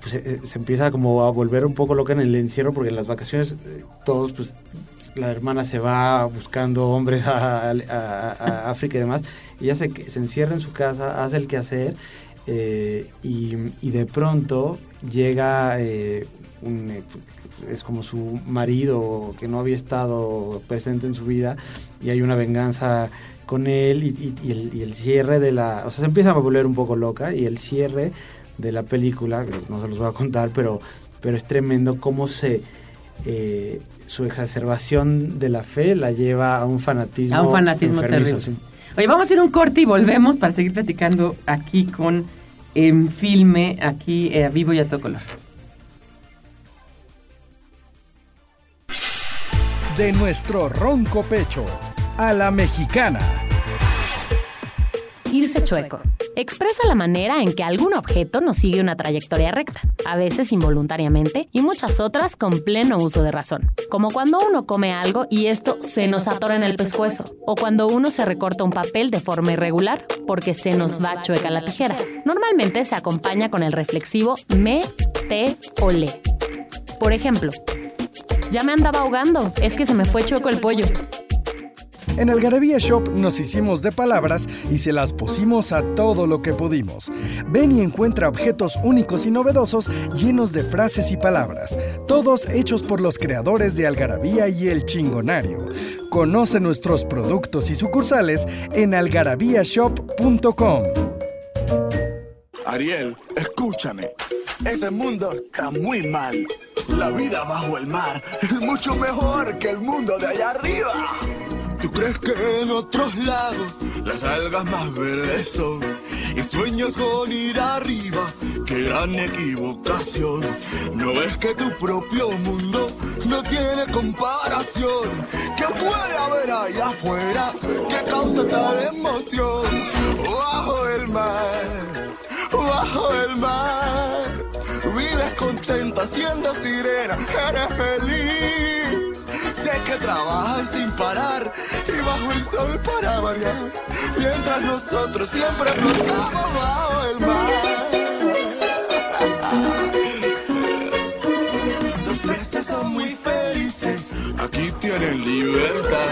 pues eh, se empieza como a volver un poco loca en el encierro, porque en las vacaciones eh, todos, pues, la hermana se va buscando hombres a, África y demás, ella se, se encierra en su casa, hace el quehacer, eh, y, de pronto llega eh, un, eh, es como su marido que no había estado presente en su vida y hay una venganza con él y, y- y el, y el cierre de la o sea se empieza a volver un poco loca y el cierre de la película que no se los voy a contar pero pero es tremendo cómo se eh, su exacerbación de la fe la lleva a un fanatismo A un fanatismo enfermizo, terrible. Oye, vamos a ir a un corte y volvemos para seguir platicando aquí con en filme, aquí eh, a vivo y a todo color. De nuestro ronco pecho a la mexicana. Irse chueco. Expresa la manera en que algún objeto nos sigue una trayectoria recta, a veces involuntariamente y muchas otras con pleno uso de razón. Como cuando uno come algo y esto se nos atora en el pescuezo, o cuando uno se recorta un papel de forma irregular porque se nos va chueca la tijera. Normalmente se acompaña con el reflexivo me, te o le. Por ejemplo, ya me andaba ahogando, es que se me fue chueco el pollo. En Algarabía Shop nos hicimos de palabras y se las pusimos a todo lo que pudimos. Ven y encuentra objetos únicos y novedosos llenos de frases y palabras, todos hechos por los creadores de Algarabía y El Chingonario. Conoce nuestros productos y sucursales en algarabíashop.com. Ariel, escúchame. Ese mundo está muy mal. La vida bajo el mar es mucho mejor que el mundo de allá arriba. ¿Tú crees que en otros lados las algas más verdes son? Y sueñas con ir arriba, qué gran equivocación. ¿No ves que tu propio mundo no tiene comparación? ¿Qué puede haber allá afuera que causa tal emoción? Bajo el mar, bajo el mar. Vives contenta siendo sirena, eres feliz. Sé que trabajas sin parar y bajo el sol para variar. Mientras nosotros siempre flotamos bajo el mar. Aquí tienen libertad.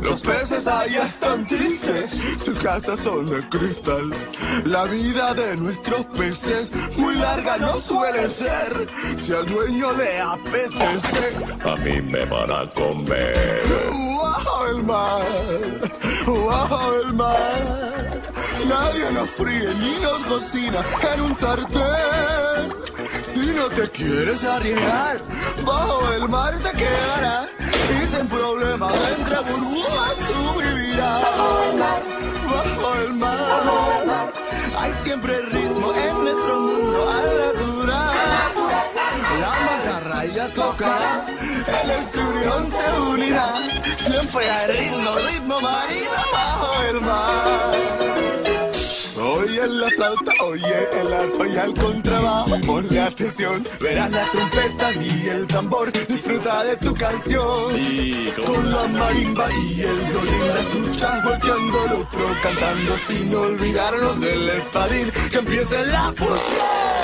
Los peces allá están tristes, sus casas son de cristal. La vida de nuestros peces muy larga no suele ser. Si al dueño le apetece, A mí me van a comer. bajo el mar, bajo el mar. Nadie nos fríe ni nos cocina en un sartén. Si no te quieres arriesgar, bajo el mar te quedarás. Sin problemas entre burbujas tú vivirás. Bajo el mar, hay siempre ritmo en nuestro mundo al natural. La macarraya tocará, el esturión se unirá. Siempre hay ritmo, ritmo marino bajo el mar. Oye la flauta, oye el arpa y el contrabajo. Ponle atención, verás la trompeta y el tambor. Disfruta de tu canción. Con la marimba y el violín la escuchas volteando el otro cantando sin olvidarnos del espadín. Que empiece la fusión.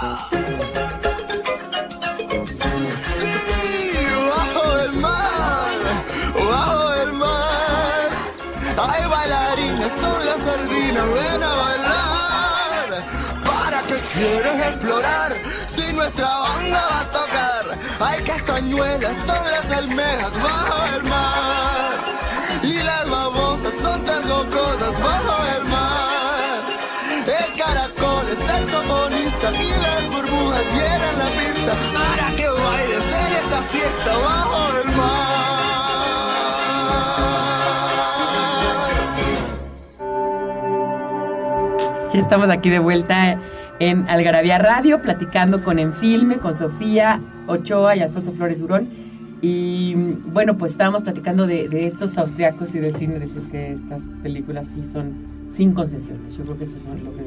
Sí, bajo el mar, bajo el mar. Hay bailarines, son las sardinas, ven a bailar. ¿Para qué quieres explorar si nuestra banda va a tocar? Hay castañuelas, son las almejas bajo el estamos aquí de vuelta en Algarabía Radio, platicando con Enfilme, con Sofía Ochoa y Alfonso Flores Durón. Y bueno, pues estábamos platicando de, de estos austriacos y del cine. Dices que estas películas sí son sin concesiones. Yo creo que eso es lo que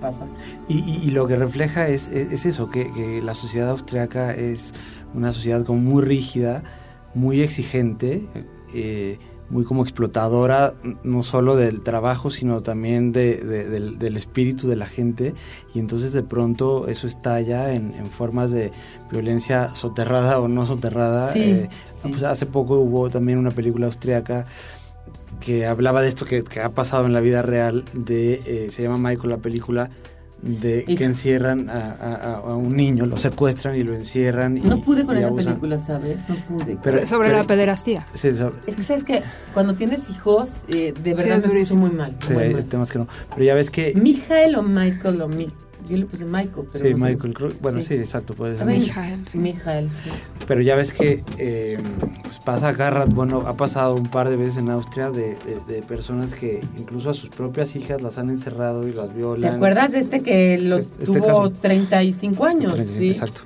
pasa. Y, y- lo que refleja es, es, es eso, que, que la sociedad austriaca es una sociedad como muy rígida, muy exigente, eh, muy como explotadora, no solo del trabajo, sino también de- de- del, del espíritu de la gente. Y entonces de pronto eso estalla en, en formas de violencia soterrada o no soterrada. Sí, Eh, sí. pues hace poco hubo también una película austriaca que hablaba de esto que, que ha pasado en la vida real de eh, se llama Michael la película de que encierran a, a- a un niño lo secuestran y lo encierran y, No pude con y esa abusan. película, ¿sabes? No pude. Pero- sobre pero- la pederastía. Sí, so- Es que sabes que cuando tienes hijos, eh, de verdad es me puso durísimo. muy mal. sí, muy hay mal. temas que no pero ya ves que Mijael o Michael o Mi. Yo le puse Michael, pero sí no. Michael creo- bueno sí, exacto puede A ser Mijael, sí. Mijael, sí. pero ya ves que eh, pues pasa acá rat- bueno ha pasado un par de veces en Austria de, de- de personas que incluso a sus propias hijas las han encerrado y las ¿Te violan acuerdas de este que lo Este- este tuvo caso. 35 años? sí. exacto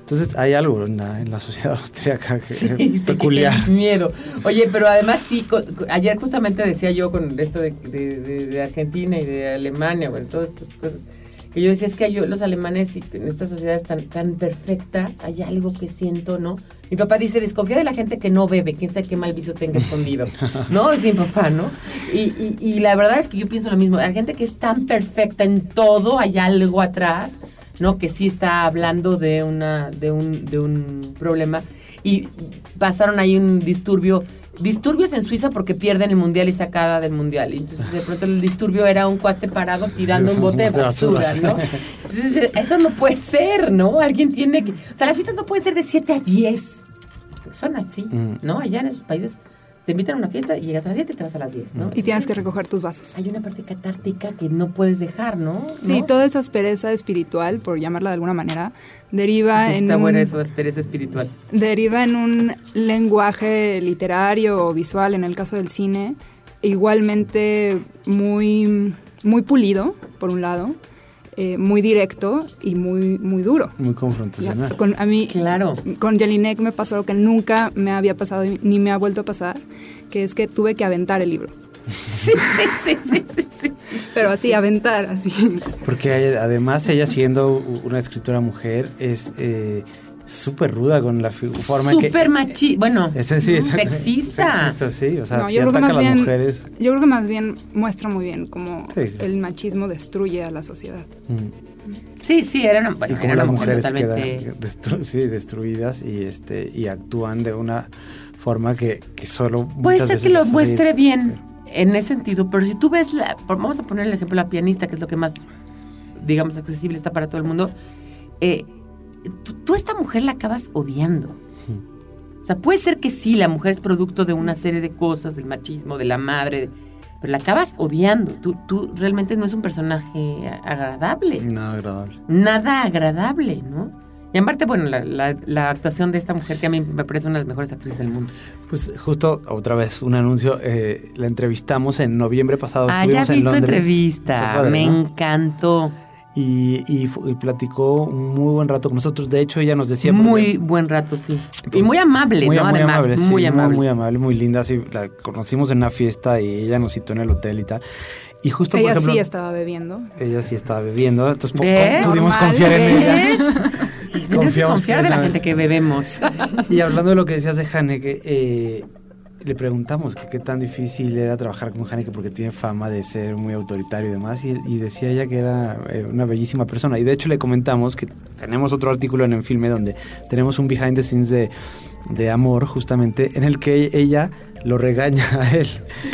entonces hay algo en la, en la sociedad <laughs> austriaca que Sí, es sí, peculiar que miedo. Oye, pero además sí, co- co- ayer justamente decía yo con esto de, de- de- de Argentina y de Alemania, bueno, todas estas cosas, que yo decía, es que yo, los alemanes y en estas sociedades tan, tan perfectas, hay algo que siento, ¿no? Mi papá dice, desconfía de la gente que no bebe, quién sabe qué mal vicio tenga escondido, ¿no? <laughs> Es mi papá, ¿no? Y, y, y la verdad es que yo pienso lo mismo, la gente que es tan perfecta en todo, hay algo atrás, ¿no? Que sí está hablando de, una, de, un, de un problema. Y pasaron ahí un disturbio disturbios en Suiza porque pierden el mundial y sacada del mundial. Y entonces de pronto el disturbio era un cuate parado tirando un <laughs> bote de basura, ¿no? Entonces eso no puede ser, ¿no? Alguien tiene que... O sea, las fiestas no pueden ser de 7 a 10. Son así. ¿no? Allá en esos países te invitan a una fiesta y llegas a las 7 y te vas a las 10, ¿no? Y tienes que recoger tus vasos. Hay una parte catártica que no puedes dejar, ¿no? Sí, ¿No? toda esa aspereza espiritual, por llamarla de alguna manera, deriva en Está buena eso, experiencia espiritual. deriva en un lenguaje literario o visual, en el caso del cine, igualmente muy, muy pulido, por un lado, eh, muy directo y muy, muy duro. Muy Ya, confrontacional. con, a mí, Claro. con Jelinek me pasó lo que nunca me había pasado ni me ha vuelto a pasar, que es que tuve que aventar el libro. <laughs> Sí, sí, sí, sí, sí, sí. Pero así, aventar, así. Porque además ella siendo una escritora mujer es eh, súper ruda con la forma en que... Súper machi... Bueno, Este, sí, sexista. Sexista, sí. O sea, No, yo creo que más a las bien- mujeres. Yo creo que más bien muestra muy bien cómo Sí. el machismo destruye a la sociedad. Mm. Sí, sí, era una, bueno, y como las mujeres totalmente- quedan destru- sí, destruidas y este y actúan de una forma que, que solo Puede ser veces que lo muestre bien en ese sentido, pero si tú ves, la, vamos a poner el ejemplo de la pianista, que es lo que más, digamos, accesible está para todo el mundo, eh, tú, tú a esta mujer la acabas odiando. O sea, puede ser que sí, la mujer es producto de una serie de cosas, del machismo, de la madre, pero la acabas odiando. Tú, tú realmente no es un personaje agradable. Nada agradable. Nada agradable, ¿no? Y aparte, bueno, la, la- la actuación de esta mujer que a mí me parece una de las mejores actrices del mundo. Pues justo otra vez un anuncio. eh, la entrevistamos en noviembre pasado. Ah, ya estuvimos vi en Londres. Entrevista. padre, me ¿no? encantó. Y, y y platicó un muy buen rato con nosotros. De hecho, ella nos decía. porque- Muy buen rato, sí. Y muy amable, muy, ¿no? muy Además, amable, sí, muy amable. Muy, amable, muy linda. Sí, la conocimos en una fiesta y ella nos citó en el hotel y tal. Y justo, Ella por ejemplo, sí estaba bebiendo. ella sí estaba bebiendo. Entonces ¿Ves? pudimos Normal, confiar en ella. Confiamos <laughs> confiar de la gente que bebemos. Y hablando de lo que decías de Haneke, eh, le preguntamos qué tan difícil era trabajar con Haneke porque tiene fama de ser muy autoritario y demás. Y, y decía ella que era eh, una bellísima persona. Y de hecho le comentamos que tenemos otro artículo en el filme donde tenemos un behind the scenes de, de amor justamente en el que ella lo regaña a él.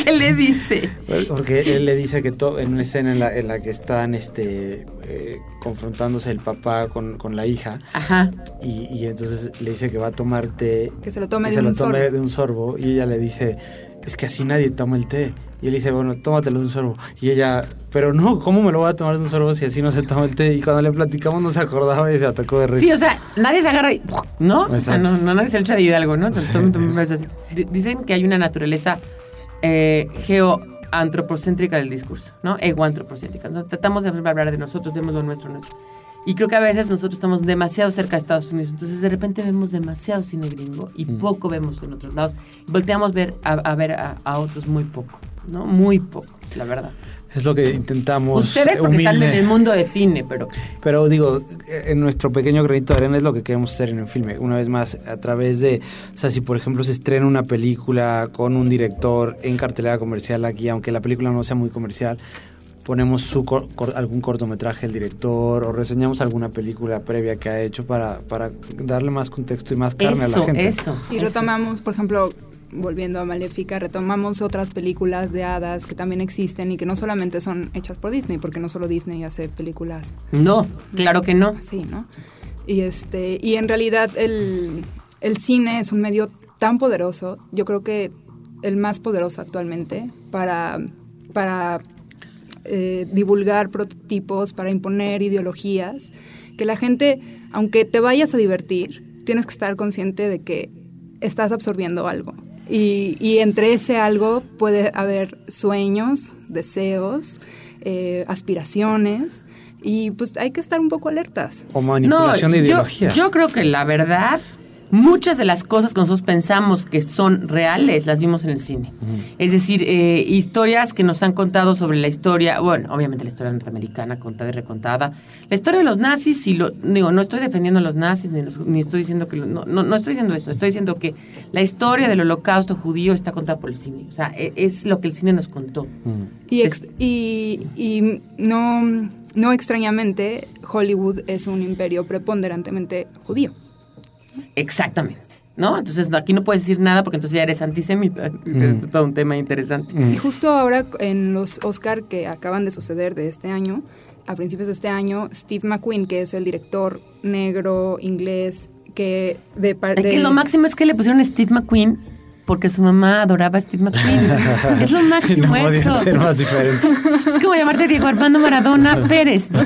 ¿Qué le dice? Porque él le dice que to- en una escena en la, en la que están este, eh, confrontándose el papá con, con la hija Ajá. y, y entonces le dice que va a tomar té Que se lo tome que de se un lo tome sorbo. de un sorbo y ella le dice es que así nadie toma el té y él dice bueno tómatelo de un sorbo y ella pero no cómo me lo voy a tomar de un sorbo si así no se toma el té y cuando le platicamos no se acordaba y se atacó de risa Sí, o sea, nadie se agarra y... ¿No? O sea, Exacto. no, no, nadie se echa de Hidalgo, ¿no? Entonces. D- Dicen que hay una naturaleza eh, geoantropocéntrica del discurso, ¿no? Egoantropocéntrica. Entonces, tratamos de hablar de nosotros, vemos lo nuestro, nuestro. Y creo que a veces nosotros estamos demasiado cerca de Estados Unidos. Entonces, de repente vemos demasiado cine gringo y Mm. poco vemos en otros lados. Volteamos ver, a, a ver a, a otros muy poco, ¿no? Muy poco, la verdad. es lo que intentamos Ustedes porque están humilde. en el mundo de cine, pero... Pero digo, en nuestro pequeño granito de arena es lo que queremos hacer en el filme. Una vez más, a través de, o sea, si por ejemplo se estrena una película con un director en cartelera comercial aquí, aunque la película no sea muy comercial, ponemos su cor- cor- algún cortometraje del director o reseñamos alguna película previa que ha hecho para, para darle más contexto y más carne a la gente. eso. Y eso. retomamos, por ejemplo, volviendo a Maléfica, retomamos otras películas de hadas que también existen y que no solamente son hechas por Disney, porque no solo Disney hace películas No, claro que no. así, ¿no? Y este, y en realidad el, el cine es un medio tan poderoso, yo creo que el más poderoso actualmente para, para eh, divulgar prototipos, para imponer ideologías, que la gente, aunque te vayas a divertir, tienes que estar consciente de que estás absorbiendo algo. Y, y entre ese algo puede haber sueños, deseos, eh, aspiraciones, y pues hay que estar un poco alertas. O manipulación No, de yo- ideologías. Yo, creo que la verdad muchas de las cosas que nosotros pensamos que son reales las vimos en el cine. Es decir, eh, historias que nos han contado sobre la historia, bueno, obviamente la historia norteamericana contada y recontada, la historia de los nazis, y lo, digo, no estoy defendiendo a los nazis, ni, los- ni estoy diciendo que, lo- no, no, no estoy diciendo eso, estoy diciendo que la historia del holocausto judío está contada por el cine, o sea, e- es lo que el cine nos contó. Y, ex- y, y no, no extrañamente, Hollywood es un imperio preponderantemente judío. Exactamente. ¿No? Entonces aquí no puedes decir nada porque entonces ya eres antisemita. <laughs> Es todo un tema interesante. Y justo ahora en los Oscar que acaban de suceder de este año, a principios de este año, Steve McQueen, que es el director negro inglés que de, par- Es que de- lo máximo es que le pusieron Steve McQueen porque su mamá adoraba a Steve McQueen. <laughs> es lo máximo no eso. ser más diferentes. Es como llamarte Diego Armando Maradona Pérez. <laughs>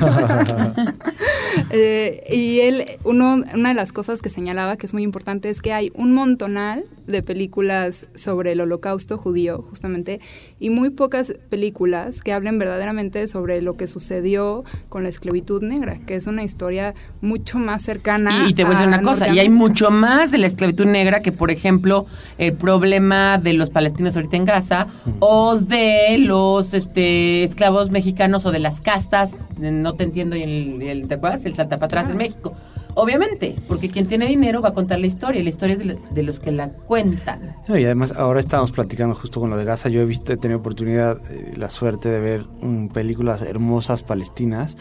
Eh, y él, uno, una de las cosas que señalaba que es muy importante es que hay un montonal de películas sobre el holocausto judío, justamente, y muy pocas películas que hablen verdaderamente sobre lo que sucedió con la esclavitud negra, que es una historia mucho más cercana. Y, y te voy a decir una cosa, y hay mucho más de la esclavitud negra que, por ejemplo, el problema de los palestinos ahorita en Gaza o de los este, esclavos mexicanos o de las castas, no te entiendo, y el, el- ¿te acuerdas? El salta para atrás en México. Obviamente, porque quien tiene dinero va a contar la historia, y la historia es de, lo- de los que la cuentan. No, y además ahora estamos platicando justo con lo de Gaza. Yo he visto, he tenido oportunidad, eh, la suerte de ver mm, películas hermosas palestinas.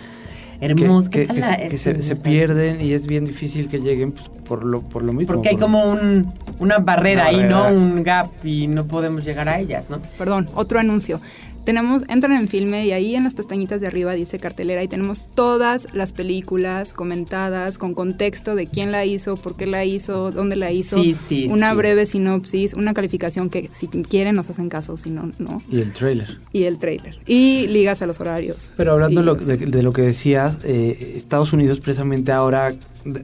Hermoso, que, ¿qué tal que la- se, que se- se pierden y es bien difícil que lleguen pues, por lo por lo mismo. Porque hay por- como un, una barrera Una ahí, ¿no? Un gap y no podemos llegar a ellas, ¿no? Perdón, otro anuncio. Tenemos, entran en filme y ahí en las pestañitas de arriba dice cartelera y tenemos todas las películas comentadas con contexto de quién la hizo, por qué la hizo, dónde la hizo, Sí, sí, una sí. breve sinopsis, una calificación que si quieren nos hacen caso, si no, no, Y el trailer. y el trailer. Y ligas a los horarios. Pero hablando lo- de, de lo que decías, eh, Estados Unidos precisamente ahora, de-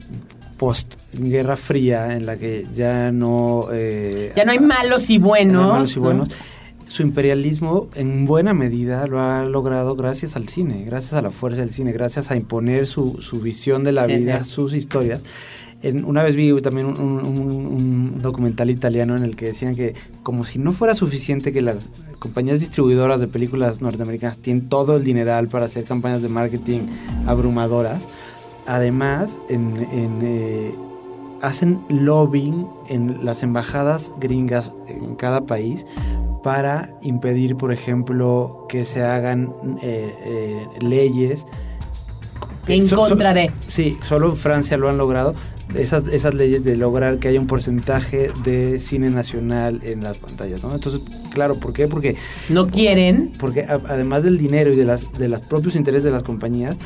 post Guerra Fría, en la que ya no... eh, Ya no hay malos y buenos. no hay malos y ¿no? Su imperialismo en buena medida lo ha logrado gracias al cine, gracias a la fuerza del cine, gracias a imponer su, su visión de la Sí, vida, sí. sus historias. En- una vez vi también un, un- un- un documental italiano en el que decían que como si no fuera suficiente que las compañías distribuidoras de películas norteamericanas tienen todo el dineral para hacer campañas de marketing abrumadoras, además en, en, eh, hacen lobbying en las embajadas gringas en cada país para impedir, por ejemplo, que se hagan eh, eh, leyes En So- so- contra de. Sí, solo en Francia lo han logrado. Esas, esas leyes de lograr que haya un porcentaje de cine nacional en las pantallas, ¿no? Entonces, claro, ¿por qué? Porque No quieren. porque a- además del dinero y de las de los propios intereses de las compañías,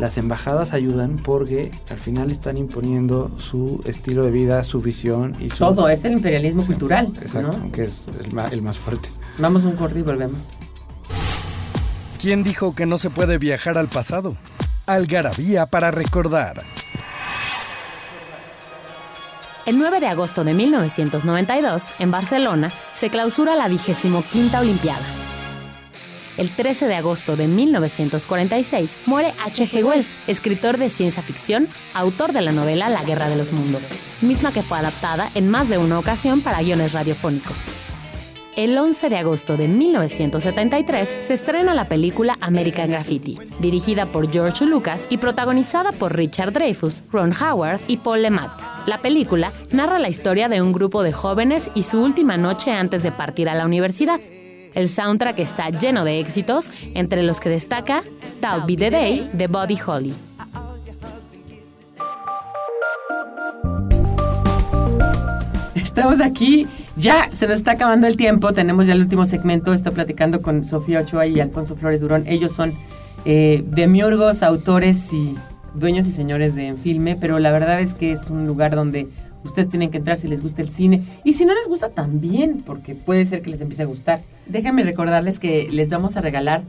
las embajadas ayudan porque al final están imponiendo su estilo de vida, su visión y su Todo es el imperialismo cultural. Exacto, ¿no? que es el más fuerte. Vamos a un corte y volvemos. ¿Quién dijo que no se puede viajar al pasado? Algarabía para recordar. El 9 de agosto de 1992, en Barcelona, se clausura la 25 Olimpiada. El 13 de agosto de 1946 muere H.G. Wells, escritor de ciencia ficción, autor de la novela La Guerra de los Mundos, misma que fue adaptada en más de una ocasión para guiones radiofónicos. El 11 de agosto de 1973 se estrena la película American Graffiti, dirigida por George Lucas y protagonizada por Richard Dreyfuss, Ron Howard y Paul Le Mat. La película narra la historia de un grupo de jóvenes y su última noche antes de partir a la universidad. El soundtrack está lleno de éxitos, entre los que destaca That'll Be the Day de Buddy Holly. Estamos aquí, ya se nos está acabando el tiempo, tenemos ya el último segmento, estoy platicando con Sofía Ochoa y Alfonso Flores Durón, ellos son eh, demiurgos, autores y dueños y señores de Filme, pero la verdad es que es un lugar donde ustedes tienen que entrar si les gusta el cine y si no les gusta también, porque puede ser que les empiece a gustar. Déjenme recordarles que les vamos a regalar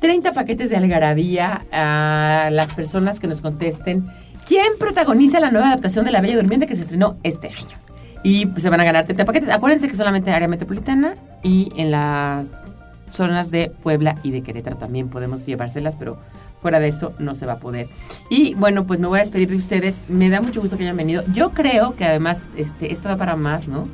30 paquetes de algarabía a las personas que nos contesten quién protagoniza la nueva adaptación de La Bella Durmiente que se estrenó este año. Y pues, se van a ganar 30 paquetes. Acuérdense que solamente área metropolitana y en la zonas de Puebla y de Querétaro también podemos llevárselas, pero fuera de eso no se va a poder. Y bueno, pues me voy a despedir de ustedes. Me da mucho gusto que hayan venido. Yo creo que además este, esto da para más, ¿no?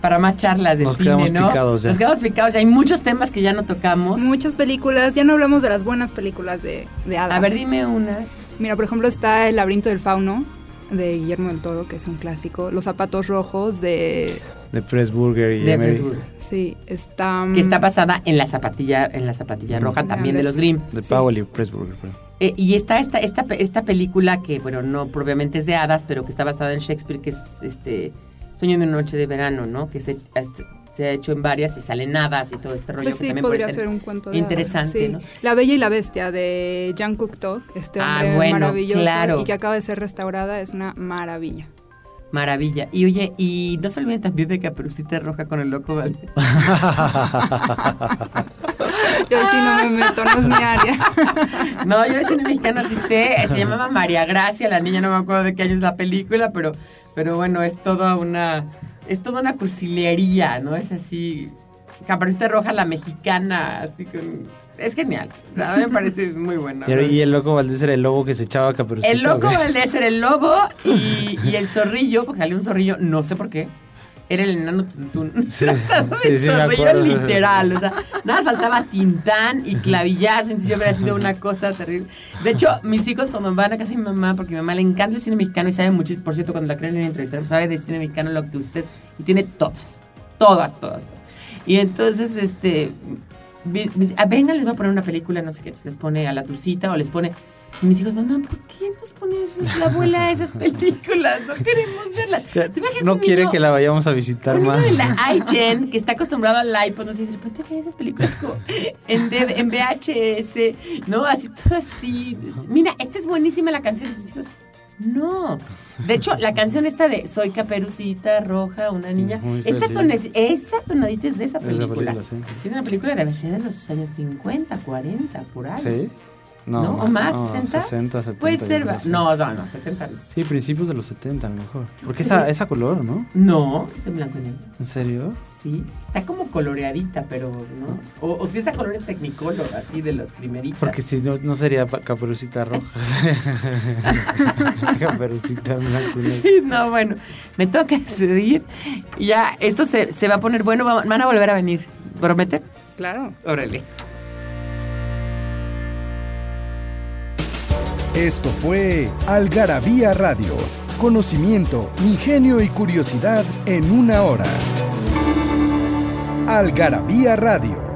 Para más charlas de Nos cine, quedamos ¿no? picados ya. Nos quedamos picados. Hay muchos temas que ya no tocamos. Muchas películas, ya no hablamos de las buenas películas de, de hadas. A ver, dime unas. Mira, por ejemplo, está El laberinto del fauno de Guillermo del Toro, que es un clásico. Los zapatos rojos de... De Pressburger y De Emery. Pressburger. Sí, está... mm, Que está basada en la zapatilla, en la zapatilla roja también de los Grimm. De Powell y Pressburger. perdón. Eh, y está esta, esta, pe- esta película que, bueno, no propiamente es de hadas, pero que está basada en Shakespeare, que es este Sueño de una noche de verano, ¿no? Que se, es- se ha hecho en varias y salen hadas y todo este rollo. Pues que sí, también podría puede ser un cuento de Interesante, hadas, sí. ¿no? La Bella y la Bestia de Jean Cocteau, este Ah, hombre bueno, maravilloso claro. y que acaba de ser restaurada, es una maravilla. Maravilla. Y oye, y no se olviden también de Caperucita Roja con el loco Valdés. <laughs> Yo ahí sí no me meto, no es mi área. <laughs> No, yo de cine mexicano sí sé. Se llamaba María Gracia, la niña, no me acuerdo de qué año es la película, pero, pero bueno, es toda una. Es toda una cursilería, ¿no? Es así. Caperucita Roja, la mexicana, así con. Es genial. A mí me parece muy bueno. Y, y el loco Valdés era el lobo que se echaba a Caperucita. El loco. Valdés era el lobo y, y el zorrillo, porque salió un zorrillo, no sé por qué. Era el enano tuntún. <laughs> Sí, sí, sí literal. O sea, nada más faltaba tintán y clavillazo. Entonces yo hubiera sido una cosa terrible. De hecho, mis hijos cuando van a casa de mi mamá, porque a mi mamá le encanta el cine mexicano y sabe mucho, por cierto, cuando la creen en entrevistar, sabe de cine mexicano lo que ustedes, y tiene todas, todas, todas, todas. Y entonces, este, ah, vengan, les voy a poner una película, no sé qué, les pone a la tucita o les pone... Y mis hijos, mamá, ¿por qué nos pone eso- la abuela esas <laughs> películas? No queremos verlas. ¿Te imaginas No quiere que la vayamos a visitar más. de la <laughs> iGen que está acostumbrado al iPod, no sé, de repente ve esas películas como en, VHS, ¿no? Así, todo así. Mira, esta es buenísima la canción de mis hijos. No. De hecho, la canción esta de Soy Caperucita Roja, una niña, esa, tonadita es de esa Esa película. película, sí. Es una película debe ser de los años 50, 40, por ahí. ¿Sí? ¿No? ¿O más? no, ¿60? 60, 70. Puede ser. No, no, no, 70 no. Sí, principios de los 70 a lo mejor. Porque esa, esa color, ¿no? No, es en blanco y negro. ¿En serio? Sí, está como coloreadita, pero no. O, o si esa color es tecnicolor, así de los primeritos. Porque si no, no sería caperucita roja. <laughs> caperucita blanco y negro. Sí, no, bueno, me tengo <laughs> que decidir. Y ya, esto se, se va a poner bueno, va- van a volver a venir. ¿Prometen? Claro. Órale. Esto fue Algarabía Radio. Conocimiento, ingenio y curiosidad en una hora. Algarabía Radio.